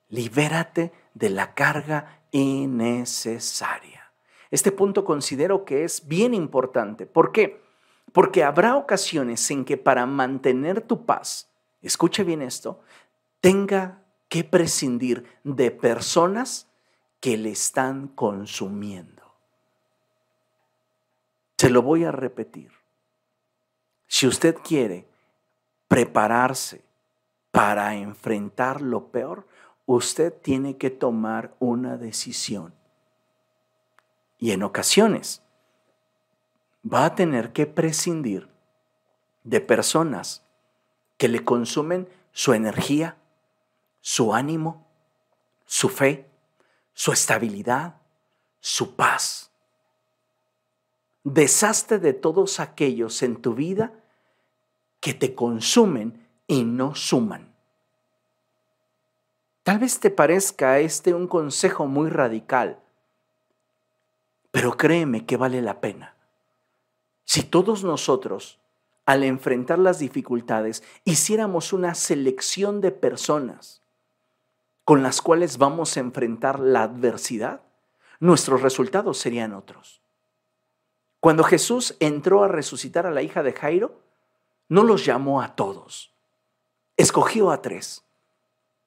Libérate de la carga innecesaria. Este punto considero que es bien importante. ¿Por qué? Porque habrá ocasiones en que para mantener tu paz, escuche bien esto, tenga que prescindir de personas que le están consumiendo. Se lo voy a repetir. Si usted quiere prepararse para enfrentar lo peor, usted tiene que tomar una decisión. Y en ocasiones va a tener que prescindir de personas que le consumen su energía, su ánimo, su fe, su estabilidad, su paz. Deshazte de todos aquellos en tu vida que te consumen y no suman. Tal vez te parezca este un consejo muy radical, pero créeme que vale la pena. Si todos nosotros, al enfrentar las dificultades, hiciéramos una selección de personas con las cuales vamos a enfrentar la adversidad, nuestros resultados serían otros. Cuando Jesús entró a resucitar a la hija de Jairo, no los llamó a todos, escogió a tres.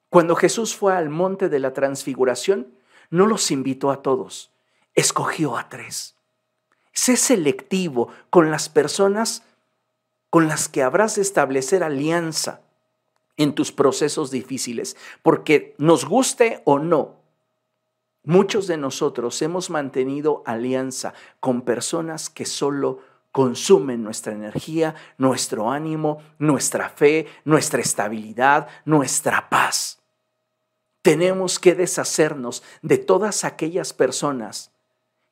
Cuando Jesús fue al monte de la transfiguración, no los invitó a todos, escogió a tres. Sé selectivo con las personas con las que habrás de establecer alianza en tus procesos difíciles, porque nos guste o no, muchos de nosotros hemos mantenido alianza con personas que solo consumen nuestra energía, nuestro ánimo, nuestra fe, nuestra estabilidad, nuestra paz. Tenemos que deshacernos de todas aquellas personas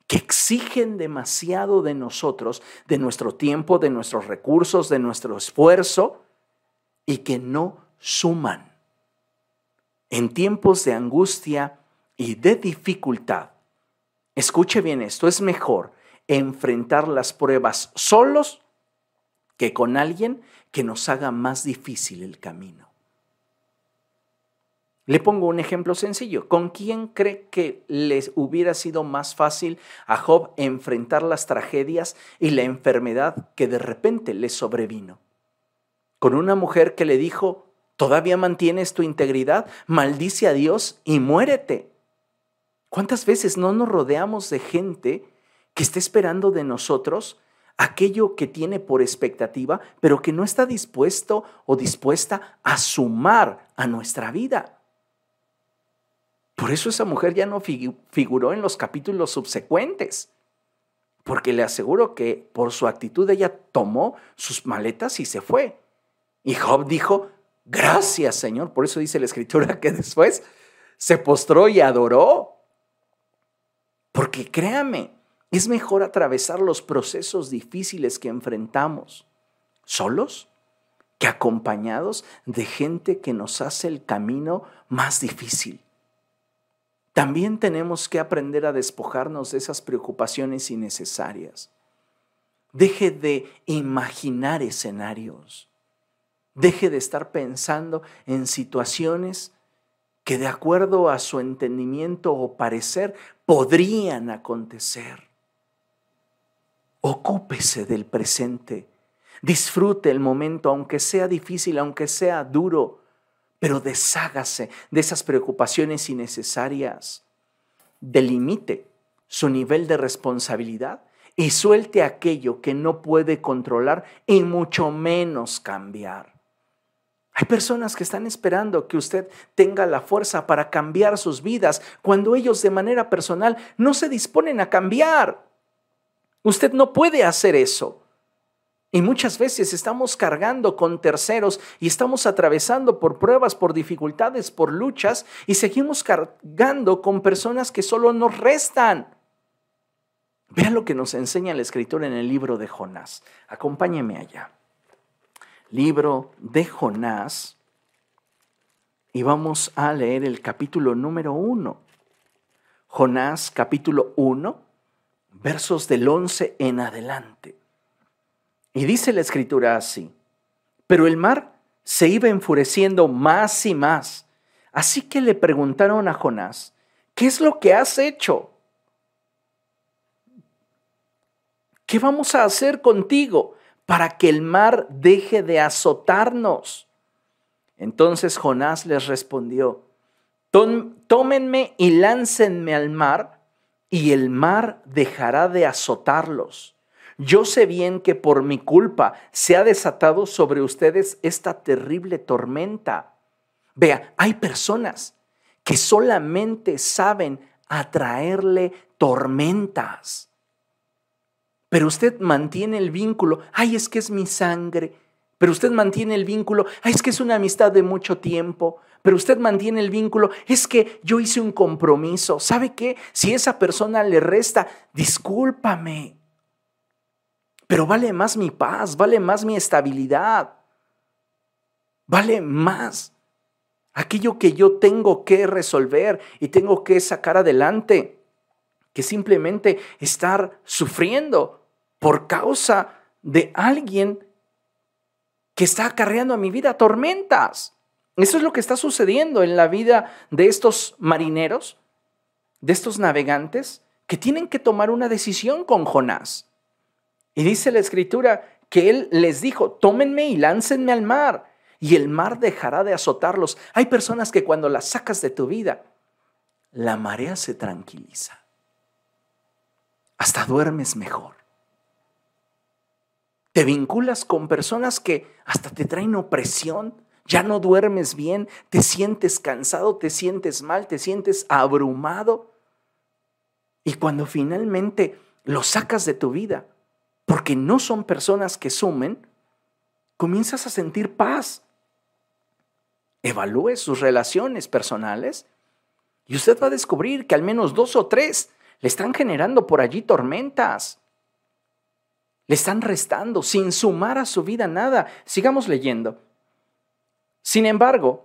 que exigen demasiado de nosotros, de nuestro tiempo, de nuestros recursos, de nuestro esfuerzo, y que no suman. En tiempos de angustia y de dificultad, escuche bien esto, es mejor enfrentar las pruebas solos que con alguien que nos haga más difícil el camino. Le pongo un ejemplo sencillo. ¿Con quién cree que les hubiera sido más fácil a Job enfrentar las tragedias y la enfermedad que de repente le sobrevino? Con una mujer que le dijo, ¿todavía mantienes tu integridad? Maldice a Dios y muérete. ¿Cuántas veces no nos rodeamos de gente que está esperando de nosotros aquello que tiene por expectativa, pero que no está dispuesto o dispuesta a sumar a nuestra vida? Por eso esa mujer ya no figuró en los capítulos subsecuentes, porque le aseguro que por su actitud ella tomó sus maletas y se fue. Y Job dijo, gracias Señor, por eso dice la escritura que después se postró y adoró. Porque créame, es mejor atravesar los procesos difíciles que enfrentamos solos que acompañados de gente que nos hace el camino más difícil. También tenemos que aprender a despojarnos de esas preocupaciones innecesarias. Deje de imaginar escenarios. Deje de estar pensando en situaciones que de acuerdo a su entendimiento o parecer podrían acontecer. Ocúpese del presente. Disfrute el momento, aunque sea difícil, aunque sea duro pero deshágase de esas preocupaciones innecesarias. Delimite su nivel de responsabilidad y suelte aquello que no puede controlar y mucho menos cambiar. Hay personas que están esperando que usted tenga la fuerza para cambiar sus vidas cuando ellos de manera personal no se disponen a cambiar. Usted no puede hacer eso. Y muchas veces estamos cargando con terceros y estamos atravesando por pruebas, por dificultades, por luchas y seguimos cargando con personas que solo nos restan. Vean lo que nos enseña el escritor en el libro de Jonás. Acompáñeme allá. Libro de Jonás. Y vamos a leer el capítulo número uno. Jonás capítulo 1, versos del 11 en adelante. Y dice la escritura así, pero el mar se iba enfureciendo más y más. Así que le preguntaron a Jonás, ¿qué es lo que has hecho? ¿Qué vamos a hacer contigo para que el mar deje de azotarnos? Entonces Jonás les respondió, tómenme y láncenme al mar, y el mar dejará de azotarlos. Yo sé bien que por mi culpa se ha desatado sobre ustedes esta terrible tormenta. Vea, hay personas que solamente saben atraerle tormentas. pero usted mantiene el vínculo. Ay, es que es mi sangre. Pero usted mantiene el vínculo. Ay, es que es una amistad de mucho tiempo. Pero usted mantiene el vínculo. Es que yo hice un compromiso. ¿Sabe qué? Si esa persona le resta, discúlpame. Pero vale más mi paz, vale más mi estabilidad. Vale más aquello que yo tengo que resolver y tengo que sacar adelante que simplemente estar sufriendo por causa de alguien que está acarreando a mi vida tormentas. Eso es lo que está sucediendo en la vida de estos marineros, de estos navegantes, que tienen que tomar una decisión con Jonás. Y dice la escritura que él les dijo, tómenme y láncenme al mar, y el mar dejará de azotarlos. Hay personas que cuando las sacas de tu vida, la marea se tranquiliza. Hasta duermes mejor. Te vinculas con personas que hasta te traen opresión, ya no duermes bien, te sientes cansado, te sientes mal, te sientes abrumado. Y cuando finalmente lo sacas de tu vida, porque no son personas que sumen, comienzas a sentir paz. Evalúe sus relaciones personales y usted va a descubrir que al menos dos o tres le están generando por allí tormentas. Le están restando sin sumar a su vida nada. Sigamos leyendo. Sin embargo,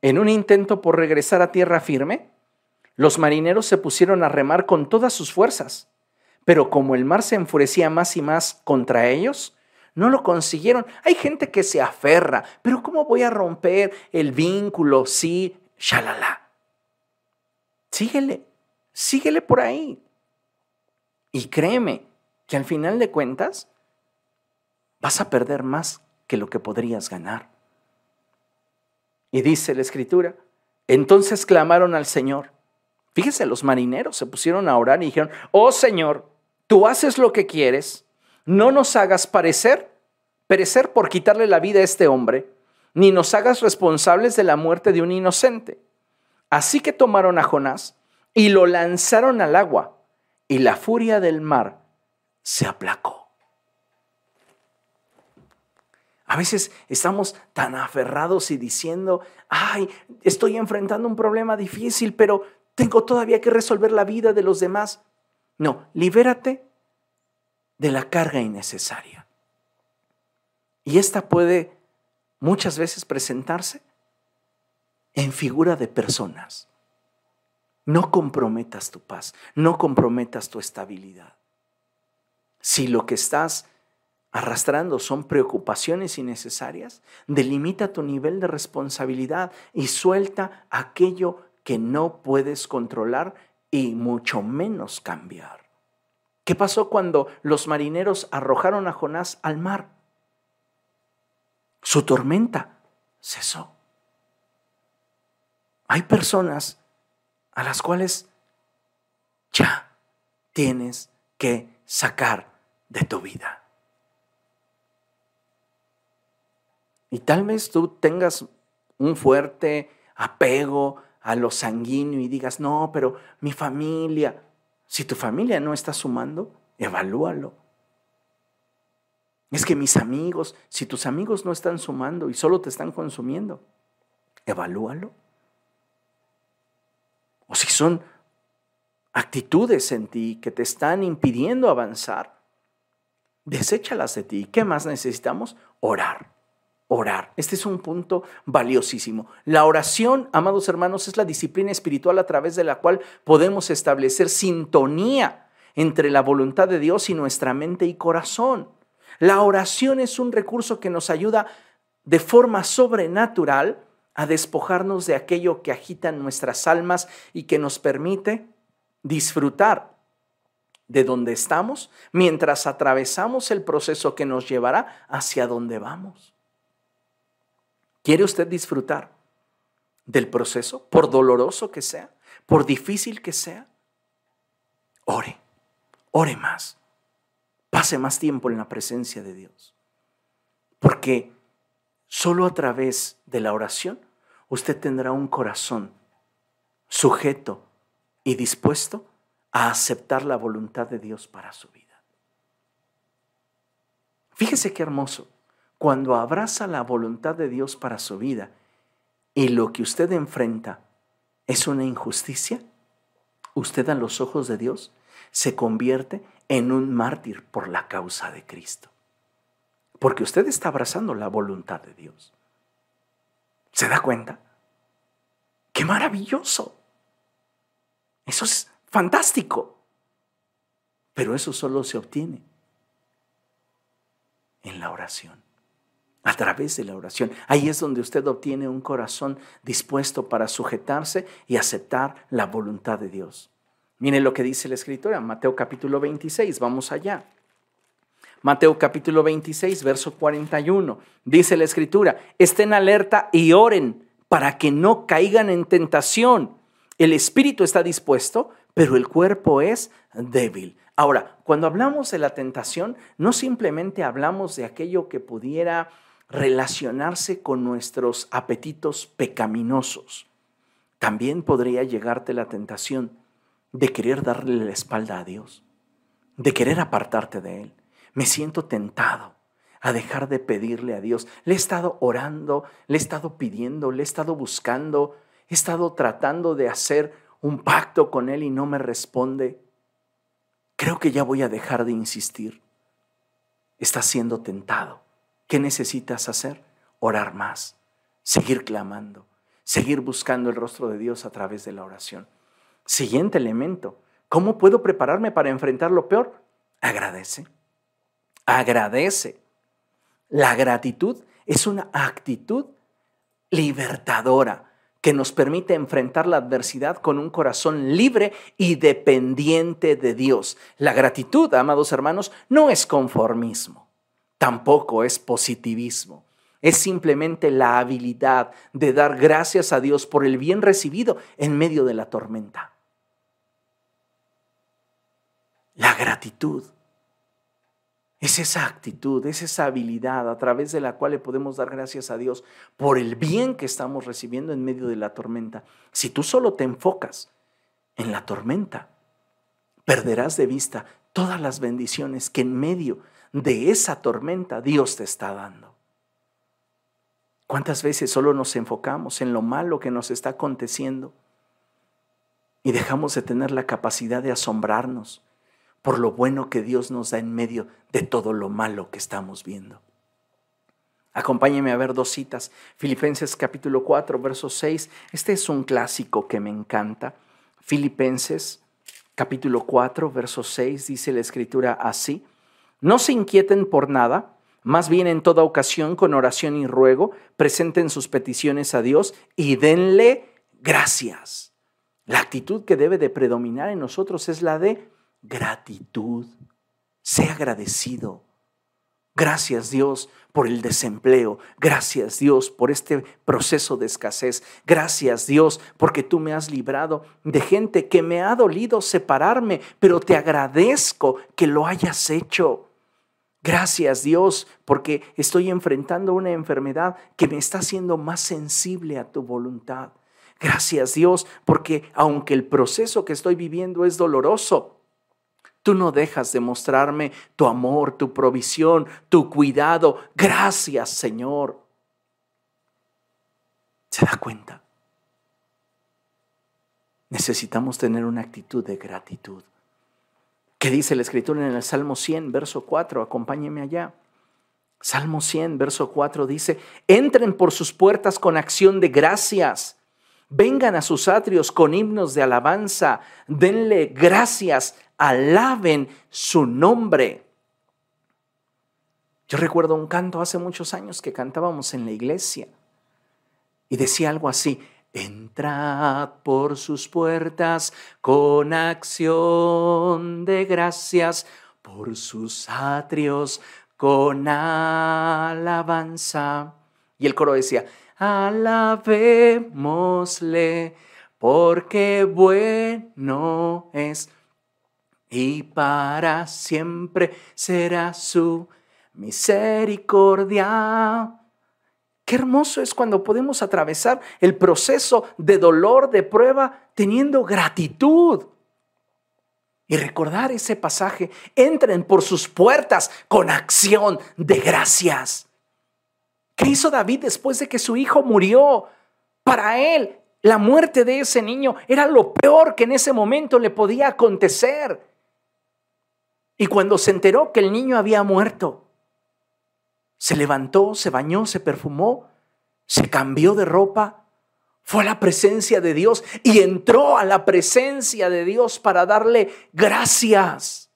en un intento por regresar a tierra firme, los marineros se pusieron a remar con todas sus fuerzas, pero como el mar se enfurecía más y más contra ellos, no lo consiguieron. Hay gente que se aferra, pero ¿cómo voy a romper el vínculo? Sí, shalala. Síguele. Síguele por ahí. Y créeme que al final de cuentas vas a perder más que lo que podrías ganar. Y dice la escritura, entonces clamaron al Señor. Fíjese, los marineros se pusieron a orar y dijeron, oh Señor, tú haces lo que quieres, no nos hagas parecer, perecer por quitarle la vida a este hombre, ni nos hagas responsables de la muerte de un inocente. Así que tomaron a Jonás y lo lanzaron al agua y la furia del mar se aplacó. A veces estamos tan aferrados y diciendo, ay, estoy enfrentando un problema difícil, pero tengo todavía que resolver la vida de los demás. No, libérate de la carga innecesaria. Y esta puede muchas veces presentarse en figura de personas. No comprometas tu paz, no comprometas tu estabilidad. Si lo que estás arrastrando son preocupaciones innecesarias, delimita tu nivel de responsabilidad y suelta aquello que no puedes controlar y mucho menos cambiar. ¿Qué pasó cuando los marineros arrojaron a Jonás al mar? Su tormenta cesó. Hay personas a las cuales ya tienes que sacar de tu vida. Y tal vez tú tengas un fuerte apego a lo sanguíneo y digas, no, pero mi familia, si tu familia no está sumando, evalúalo. Es que mis amigos, si tus amigos no están sumando y solo te están consumiendo, evalúalo o si son actitudes en ti que te están impidiendo avanzar, deséchalas de ti. ¿Qué más necesitamos? Orar. Orar. Este es un punto valiosísimo. La oración, amados hermanos, es la disciplina espiritual a través de la cual podemos establecer sintonía entre la voluntad de Dios y nuestra mente y corazón. La oración es un recurso que nos ayuda de forma sobrenatural a despojarnos de aquello que agita nuestras almas y que nos permite disfrutar de donde estamos mientras atravesamos el proceso que nos llevará hacia donde vamos. ¿Quiere usted disfrutar del proceso, por doloroso que sea, por difícil que sea? Ore, ore más, pase más tiempo en la presencia de Dios, porque solo a través de la oración usted tendrá un corazón sujeto y dispuesto a aceptar la voluntad de Dios para su vida. Fíjese qué hermoso. Cuando abraza la voluntad de Dios para su vida y lo que usted enfrenta es una injusticia, usted a los ojos de Dios se convierte en un mártir por la causa de Cristo. Porque usted está abrazando la voluntad de Dios. ¿Se da cuenta? ¡Qué maravilloso! Eso es fantástico. Pero eso solo se obtiene en la oración, a través de la oración. Ahí es donde usted obtiene un corazón dispuesto para sujetarse y aceptar la voluntad de Dios. Miren lo que dice la escritura, Mateo capítulo 26, vamos allá. Mateo capítulo 26, verso 41. Dice la escritura, estén alerta y oren para que no caigan en tentación. El espíritu está dispuesto, pero el cuerpo es débil. Ahora, cuando hablamos de la tentación, no simplemente hablamos de aquello que pudiera relacionarse con nuestros apetitos pecaminosos. También podría llegarte la tentación de querer darle la espalda a Dios, de querer apartarte de Él. Me siento tentado a dejar de pedirle a Dios. Le he estado orando, le he estado pidiendo, le he estado buscando, he estado tratando de hacer un pacto con Él y no me responde. Creo que ya voy a dejar de insistir. Estás siendo tentado. ¿Qué necesitas hacer? Orar más, seguir clamando, seguir buscando el rostro de Dios a través de la oración. Siguiente elemento. ¿Cómo puedo prepararme para enfrentar lo peor? Agradece. Agradece. La gratitud es una actitud libertadora que nos permite enfrentar la adversidad con un corazón libre y dependiente de Dios. La gratitud, amados hermanos, no es conformismo, tampoco es positivismo. Es simplemente la habilidad de dar gracias a Dios por el bien recibido en medio de la tormenta. La gratitud es esa actitud, es esa habilidad a través de la cual le podemos dar gracias a Dios por el bien que estamos recibiendo en medio de la tormenta. Si tú solo te enfocas en la tormenta, perderás de vista todas las bendiciones que en medio de esa tormenta Dios te está dando. ¿Cuántas veces solo nos enfocamos en lo malo que nos está aconteciendo y dejamos de tener la capacidad de asombrarnos por lo bueno que Dios nos da en medio de todo lo malo que estamos viendo. Acompáñeme a ver dos citas. Filipenses capítulo 4, verso 6. Este es un clásico que me encanta. Filipenses capítulo 4, verso 6 dice la escritura así. No se inquieten por nada, más bien en toda ocasión con oración y ruego, presenten sus peticiones a Dios y denle gracias. La actitud que debe de predominar en nosotros es la de gratitud. Sé agradecido. Gracias Dios por el desempleo. Gracias Dios por este proceso de escasez. Gracias Dios porque tú me has librado de gente que me ha dolido separarme, pero te agradezco que lo hayas hecho. Gracias Dios porque estoy enfrentando una enfermedad que me está haciendo más sensible a tu voluntad. Gracias Dios porque aunque el proceso que estoy viviendo es doloroso, Tú no dejas de mostrarme tu amor, tu provisión, tu cuidado. Gracias, Señor. ¿Se da cuenta? Necesitamos tener una actitud de gratitud. ¿Qué dice la escritura en el Salmo 100, verso 4? Acompáñeme allá. Salmo 100, verso 4 dice, entren por sus puertas con acción de gracias, vengan a sus atrios con himnos de alabanza, denle gracias alaben su nombre. Yo recuerdo un canto hace muchos años que cantábamos en la iglesia y decía algo así, entrad por sus puertas con acción de gracias, por sus atrios con alabanza. Y el coro decía, alabémosle porque bueno es y para siempre será su misericordia. Qué hermoso es cuando podemos atravesar el proceso de dolor, de prueba, teniendo gratitud. Y recordar ese pasaje, entren por sus puertas con acción de gracias. ¿Qué hizo David después de que su hijo murió? Para él, la muerte de ese niño era lo peor que en ese momento le podía acontecer. Y cuando se enteró que el niño había muerto, se levantó, se bañó, se perfumó, se cambió de ropa, fue a la presencia de Dios y entró a la presencia de Dios para darle gracias.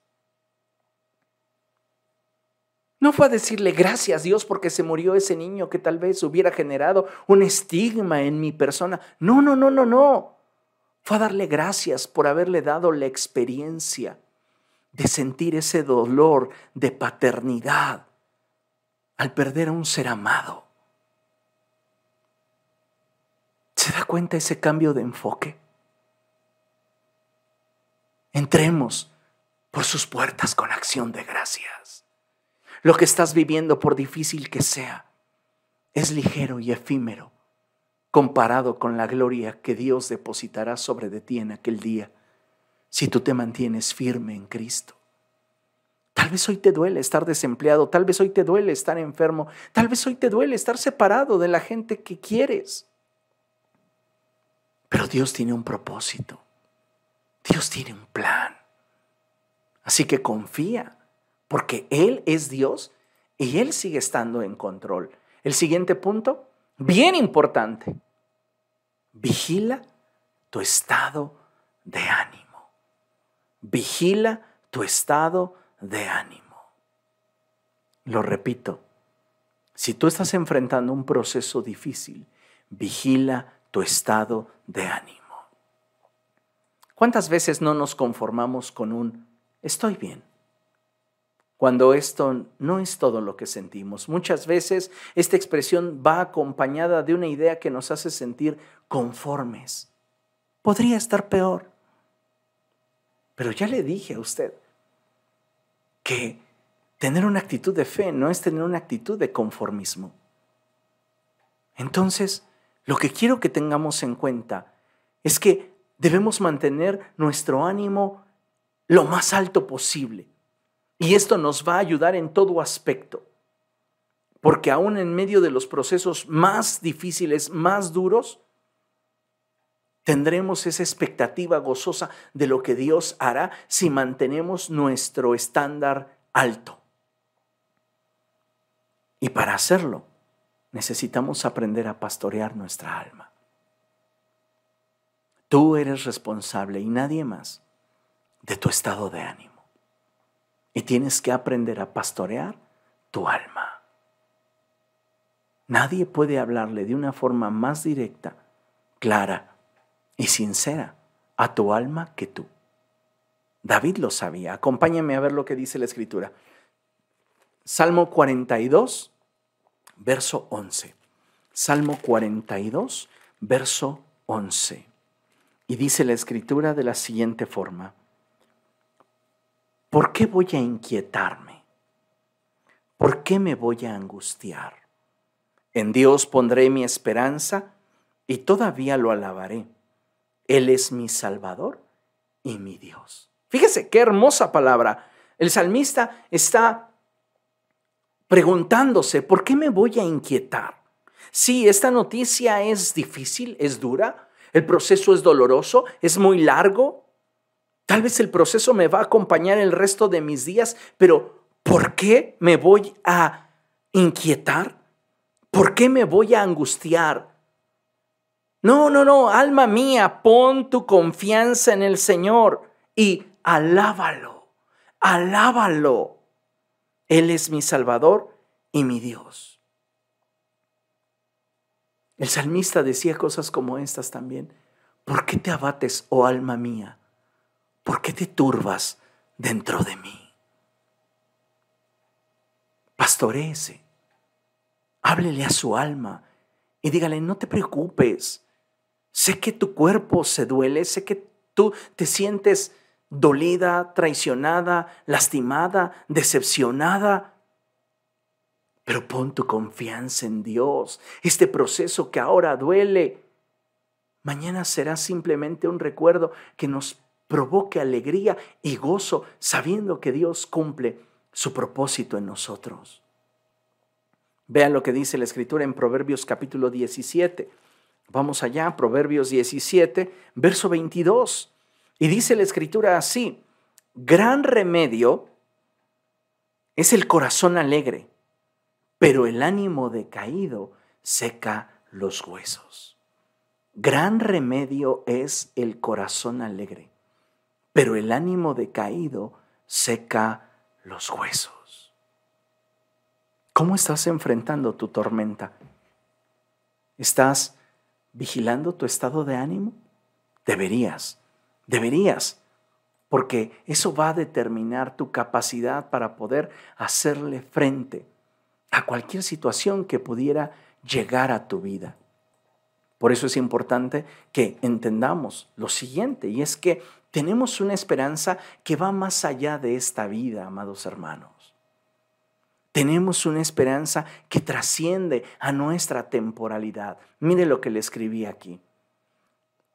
No fue a decirle gracias Dios porque se murió ese niño que tal vez hubiera generado un estigma en mi persona. No, no, no, no, no. Fue a darle gracias por haberle dado la experiencia de sentir ese dolor de paternidad al perder a un ser amado. ¿Se da cuenta ese cambio de enfoque? Entremos por sus puertas con acción de gracias. Lo que estás viviendo, por difícil que sea, es ligero y efímero comparado con la gloria que Dios depositará sobre de ti en aquel día si tú te mantienes firme en Cristo. Tal vez hoy te duele estar desempleado, tal vez hoy te duele estar enfermo, tal vez hoy te duele estar separado de la gente que quieres. Pero Dios tiene un propósito, Dios tiene un plan. Así que confía, porque Él es Dios y Él sigue estando en control. El siguiente punto, bien importante, vigila tu estado de ánimo. Vigila tu estado de ánimo. Lo repito, si tú estás enfrentando un proceso difícil, vigila tu estado de ánimo. ¿Cuántas veces no nos conformamos con un estoy bien? Cuando esto no es todo lo que sentimos. Muchas veces esta expresión va acompañada de una idea que nos hace sentir conformes. Podría estar peor. Pero ya le dije a usted, que tener una actitud de fe no es tener una actitud de conformismo. Entonces, lo que quiero que tengamos en cuenta es que debemos mantener nuestro ánimo lo más alto posible. Y esto nos va a ayudar en todo aspecto. Porque aún en medio de los procesos más difíciles, más duros, tendremos esa expectativa gozosa de lo que Dios hará si mantenemos nuestro estándar alto. Y para hacerlo, necesitamos aprender a pastorear nuestra alma. Tú eres responsable y nadie más de tu estado de ánimo. Y tienes que aprender a pastorear tu alma. Nadie puede hablarle de una forma más directa, clara, y sincera a tu alma que tú. David lo sabía. Acompáñame a ver lo que dice la escritura. Salmo 42, verso 11. Salmo 42, verso 11. Y dice la escritura de la siguiente forma. ¿Por qué voy a inquietarme? ¿Por qué me voy a angustiar? En Dios pondré mi esperanza y todavía lo alabaré él es mi Salvador y mi Dios. Fíjese qué hermosa palabra. El salmista está preguntándose, ¿por qué me voy a inquietar? Sí, esta noticia es difícil, es dura, el proceso es doloroso, es muy largo. Tal vez el proceso me va a acompañar el resto de mis días, pero ¿por qué me voy a inquietar? ¿Por qué me voy a angustiar? No, no, no, alma mía, pon tu confianza en el Señor y alábalo, alábalo. Él es mi Salvador y mi Dios. El salmista decía cosas como estas también. ¿Por qué te abates, oh alma mía? ¿Por qué te turbas dentro de mí? Pastoreese, háblele a su alma y dígale, no te preocupes, Sé que tu cuerpo se duele, sé que tú te sientes dolida, traicionada, lastimada, decepcionada. Pero pon tu confianza en Dios. Este proceso que ahora duele, mañana será simplemente un recuerdo que nos provoque alegría y gozo sabiendo que Dios cumple su propósito en nosotros. Vean lo que dice la escritura en Proverbios capítulo 17. Vamos allá, Proverbios 17, verso 22. Y dice la escritura así, gran remedio es el corazón alegre, pero el ánimo decaído seca los huesos. Gran remedio es el corazón alegre, pero el ánimo decaído seca los huesos. ¿Cómo estás enfrentando tu tormenta? ¿Estás vigilando tu estado de ánimo? Deberías, deberías, porque eso va a determinar tu capacidad para poder hacerle frente a cualquier situación que pudiera llegar a tu vida. Por eso es importante que entendamos lo siguiente, y es que tenemos una esperanza que va más allá de esta vida, amados hermanos. Tenemos una esperanza que trasciende a nuestra temporalidad. Mire lo que le escribí aquí.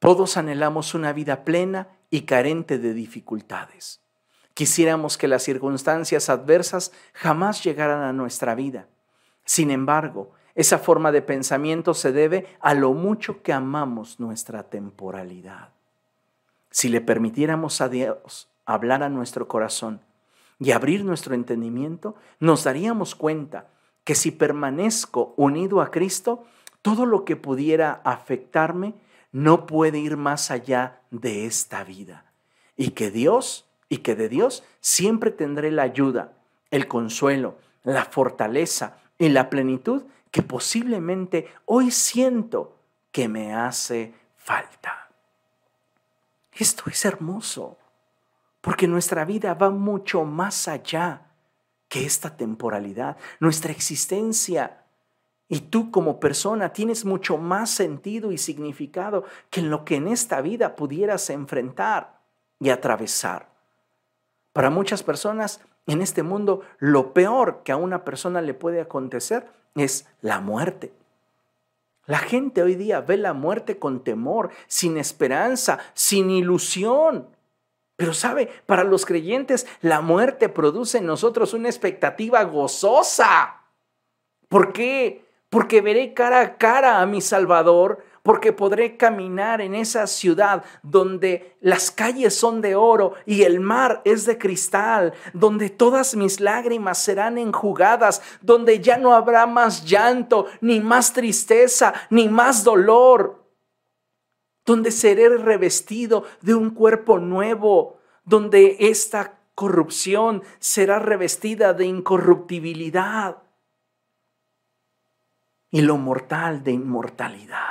Todos anhelamos una vida plena y carente de dificultades. Quisiéramos que las circunstancias adversas jamás llegaran a nuestra vida. Sin embargo, esa forma de pensamiento se debe a lo mucho que amamos nuestra temporalidad. Si le permitiéramos a Dios hablar a nuestro corazón y abrir nuestro entendimiento, nos daríamos cuenta que si permanezco unido a Cristo, todo lo que pudiera afectarme no puede ir más allá de esta vida. Y que Dios, y que de Dios siempre tendré la ayuda, el consuelo, la fortaleza y la plenitud que posiblemente hoy siento que me hace falta. Esto es hermoso, porque nuestra vida va mucho más allá que esta temporalidad. Nuestra existencia y tú como persona tienes mucho más sentido y significado que lo que en esta vida pudieras enfrentar y atravesar. Para muchas personas en este mundo lo peor que a una persona le puede acontecer es la muerte. La gente hoy día ve la muerte con temor, sin esperanza, sin ilusión. Pero sabe, para los creyentes la muerte produce en nosotros una expectativa gozosa. ¿Por qué? Porque veré cara a cara a mi Salvador, porque podré caminar en esa ciudad donde las calles son de oro y el mar es de cristal, donde todas mis lágrimas serán enjugadas, donde ya no habrá más llanto, ni más tristeza, ni más dolor, donde seré revestido de un cuerpo nuevo, donde esta corrupción será revestida de incorruptibilidad y lo mortal de inmortalidad.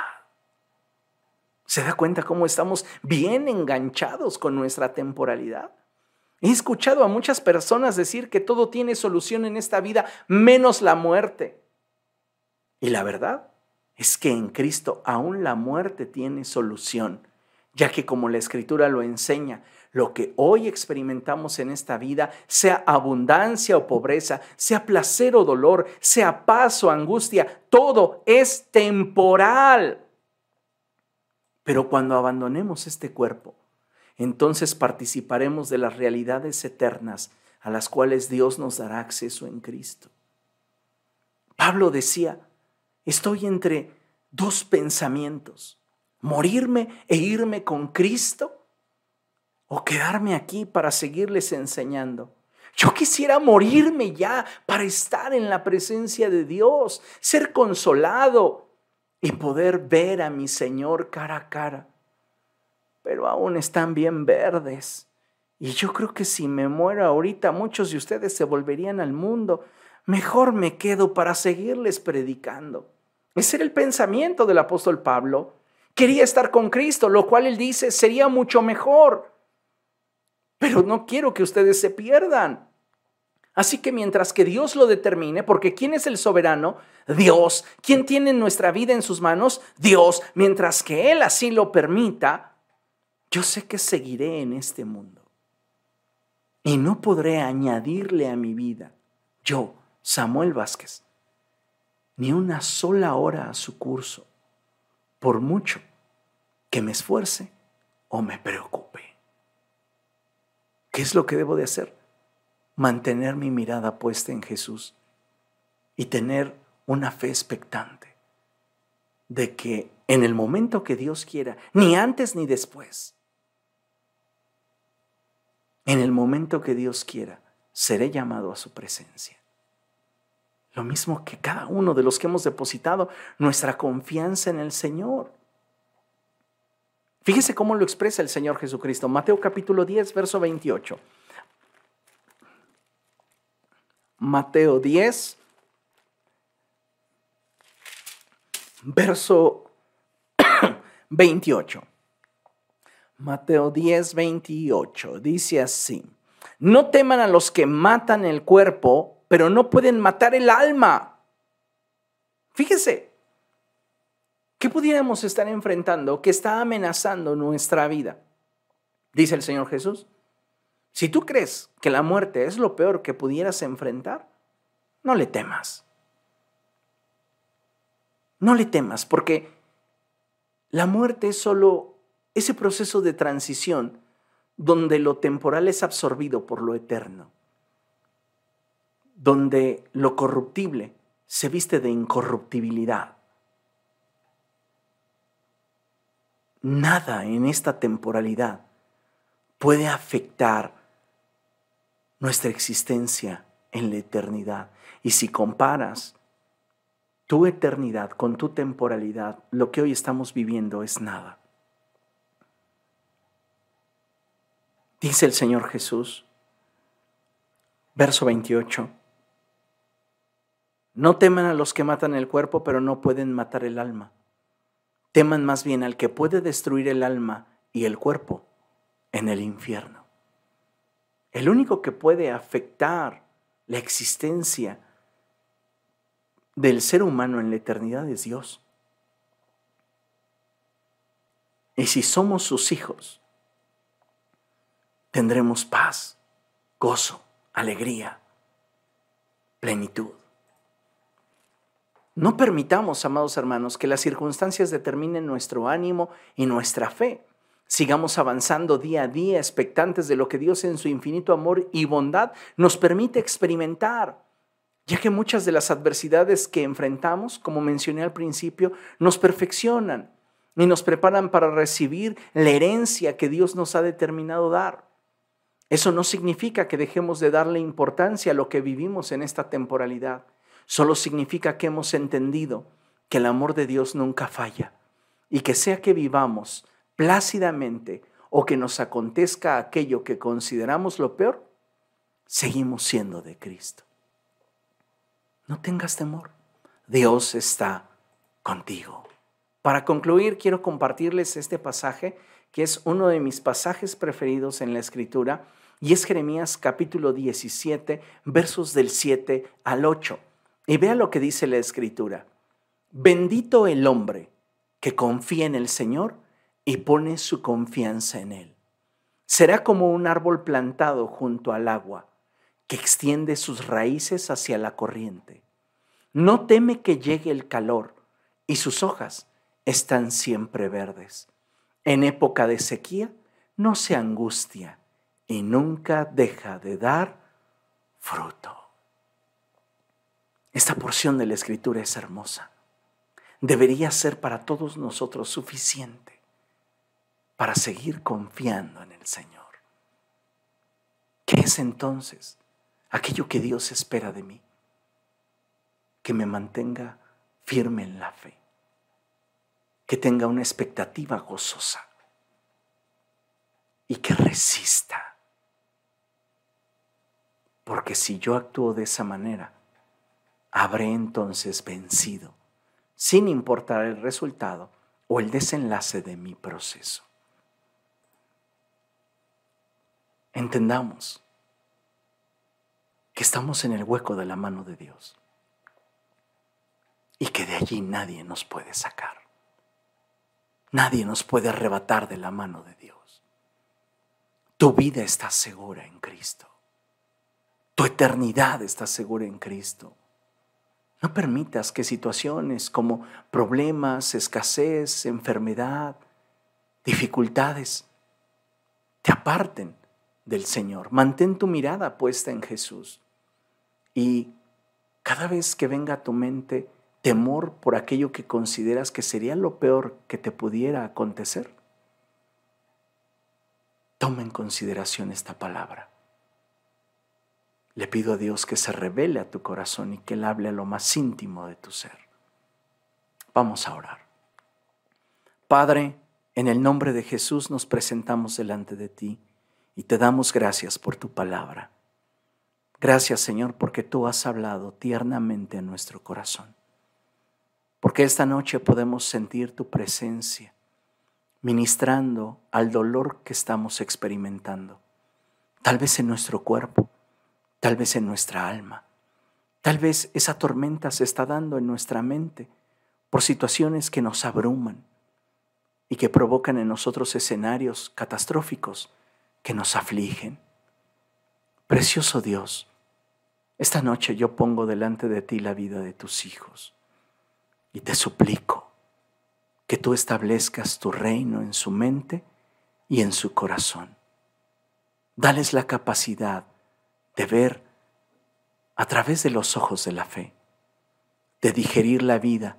¿Se da cuenta cómo estamos bien enganchados con nuestra temporalidad? He escuchado a muchas personas decir que todo tiene solución en esta vida menos la muerte. Y la verdad es que en Cristo aún la muerte tiene solución, ya que como la escritura lo enseña, lo que hoy experimentamos en esta vida, sea abundancia o pobreza, sea placer o dolor, sea paz o angustia, todo es temporal. Pero cuando abandonemos este cuerpo, entonces participaremos de las realidades eternas a las cuales Dios nos dará acceso en Cristo. Pablo decía, estoy entre dos pensamientos, morirme e irme con Cristo o quedarme aquí para seguirles enseñando. Yo quisiera morirme ya para estar en la presencia de Dios, ser consolado, y poder ver a mi Señor cara a cara. Pero aún están bien verdes. Y yo creo que si me muero ahorita, muchos de ustedes se volverían al mundo. Mejor me quedo para seguirles predicando. Ese era el pensamiento del apóstol Pablo. Quería estar con Cristo, lo cual él dice sería mucho mejor. Pero no quiero que ustedes se pierdan. Así que mientras que Dios lo determine, porque ¿quién es el soberano? Dios. ¿Quién tiene nuestra vida en sus manos? Dios. Mientras que Él así lo permita, yo sé que seguiré en este mundo. Y no podré añadirle a mi vida, yo, Samuel Vázquez, ni una sola hora a su curso, por mucho que me esfuerce o me preocupe. ¿Qué es lo que debo de hacer? Mantener mi mirada puesta en Jesús y tener una fe expectante de que en el momento que Dios quiera, ni antes ni después, en el momento que Dios quiera, seré llamado a su presencia. Lo mismo que cada uno de los que hemos depositado nuestra confianza en el Señor. Fíjese cómo lo expresa el Señor Jesucristo. Mateo capítulo 10, verso 28. Mateo 10, verso (coughs) 28. Mateo 10, 28. Dice así. No teman a los que matan el cuerpo, pero no pueden matar el alma. Fíjese, ¿qué pudiéramos estar enfrentando que está amenazando nuestra vida? Dice el Señor Jesús. Si tú crees que la muerte es lo peor que pudieras enfrentar, no le temas. No le temas, porque la muerte es solo ese proceso de transición donde lo temporal es absorbido por lo eterno, donde lo corruptible se viste de incorruptibilidad. Nada en esta temporalidad puede afectar nuestra existencia en la eternidad. Y si comparas tu eternidad con tu temporalidad, lo que hoy estamos viviendo es nada. Dice el Señor Jesús, verso 28, no teman a los que matan el cuerpo, pero no pueden matar el alma. Teman más bien al que puede destruir el alma y el cuerpo en el infierno. El único que puede afectar la existencia del ser humano en la eternidad es Dios. Y si somos sus hijos, tendremos paz, gozo, alegría, plenitud. No permitamos, amados hermanos, que las circunstancias determinen nuestro ánimo y nuestra fe. Sigamos avanzando día a día, expectantes de lo que Dios en su infinito amor y bondad nos permite experimentar, ya que muchas de las adversidades que enfrentamos, como mencioné al principio, nos perfeccionan y nos preparan para recibir la herencia que Dios nos ha determinado dar. Eso no significa que dejemos de darle importancia a lo que vivimos en esta temporalidad. Solo significa que hemos entendido que el amor de Dios nunca falla y que sea que vivamos plácidamente o que nos acontezca aquello que consideramos lo peor, seguimos siendo de Cristo. No tengas temor. Dios está contigo. Para concluir, quiero compartirles este pasaje que es uno de mis pasajes preferidos en la escritura y es Jeremías capítulo 17, versos del 7 al 8. Y vea lo que dice la escritura. Bendito el hombre que confía en el Señor y pone su confianza en Él. Será como un árbol plantado junto al agua, que extiende sus raíces hacia la corriente. No teme que llegue el calor y sus hojas están siempre verdes. En época de sequía no se angustia y nunca deja de dar fruto. Esta porción de la escritura es hermosa. Debería ser para todos nosotros suficiente para seguir confiando en el Señor. ¿Qué es entonces aquello que Dios espera de mí? Que me mantenga firme en la fe, que tenga una expectativa gozosa y que resista porque si yo actúo de esa manera, habré entonces vencido, sin importar el resultado o el desenlace de mi proceso. Entendamos que estamos en el hueco de la mano de Dios y que de allí nadie nos puede sacar. Nadie nos puede arrebatar de la mano de Dios. Tu vida está segura en Cristo. Tu eternidad está segura en Cristo. No permitas que situaciones como problemas, escasez, enfermedad, dificultades te aparten del Señor. Mantén tu mirada puesta en Jesús. Y cada vez que venga a tu mente temor por aquello que consideras que sería lo peor que te pudiera acontecer, toma en consideración esta palabra. Le pido a Dios que se revele a tu corazón y que Él hable a lo más íntimo de tu ser. Vamos a orar. Padre, en el nombre de Jesús nos presentamos delante de ti y te damos gracias por tu palabra. Gracias Señor porque tú has hablado tiernamente en nuestro corazón. Porque esta noche podemos sentir tu presencia ministrando al dolor que estamos experimentando, tal vez en nuestro cuerpo, tal vez en nuestra alma. Tal vez esa tormenta se está dando en nuestra mente por situaciones que nos abruman y que provocan en nosotros escenarios catastróficos que nos afligen. Precioso Dios, esta noche yo pongo delante de ti la vida de tus hijos y te suplico que tú establezcas tu reino en su mente y en su corazón. Dales la capacidad de ver a través de los ojos de la fe, de digerir la vida,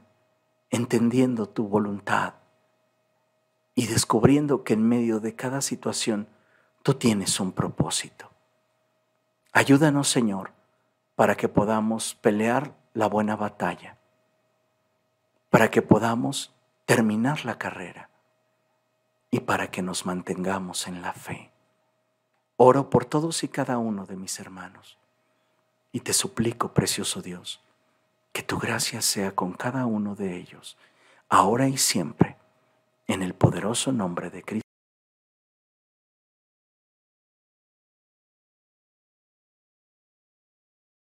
entendiendo tu voluntad y descubriendo que en medio de cada situación tú tienes un propósito. Ayúdanos, Señor, para que podamos pelear la buena batalla, para que podamos terminar la carrera y para que nos mantengamos en la fe. Oro por todos y cada uno de mis hermanos y te suplico, precioso Dios, que tu gracia sea con cada uno de ellos, ahora y siempre, en el poderoso nombre de Cristo.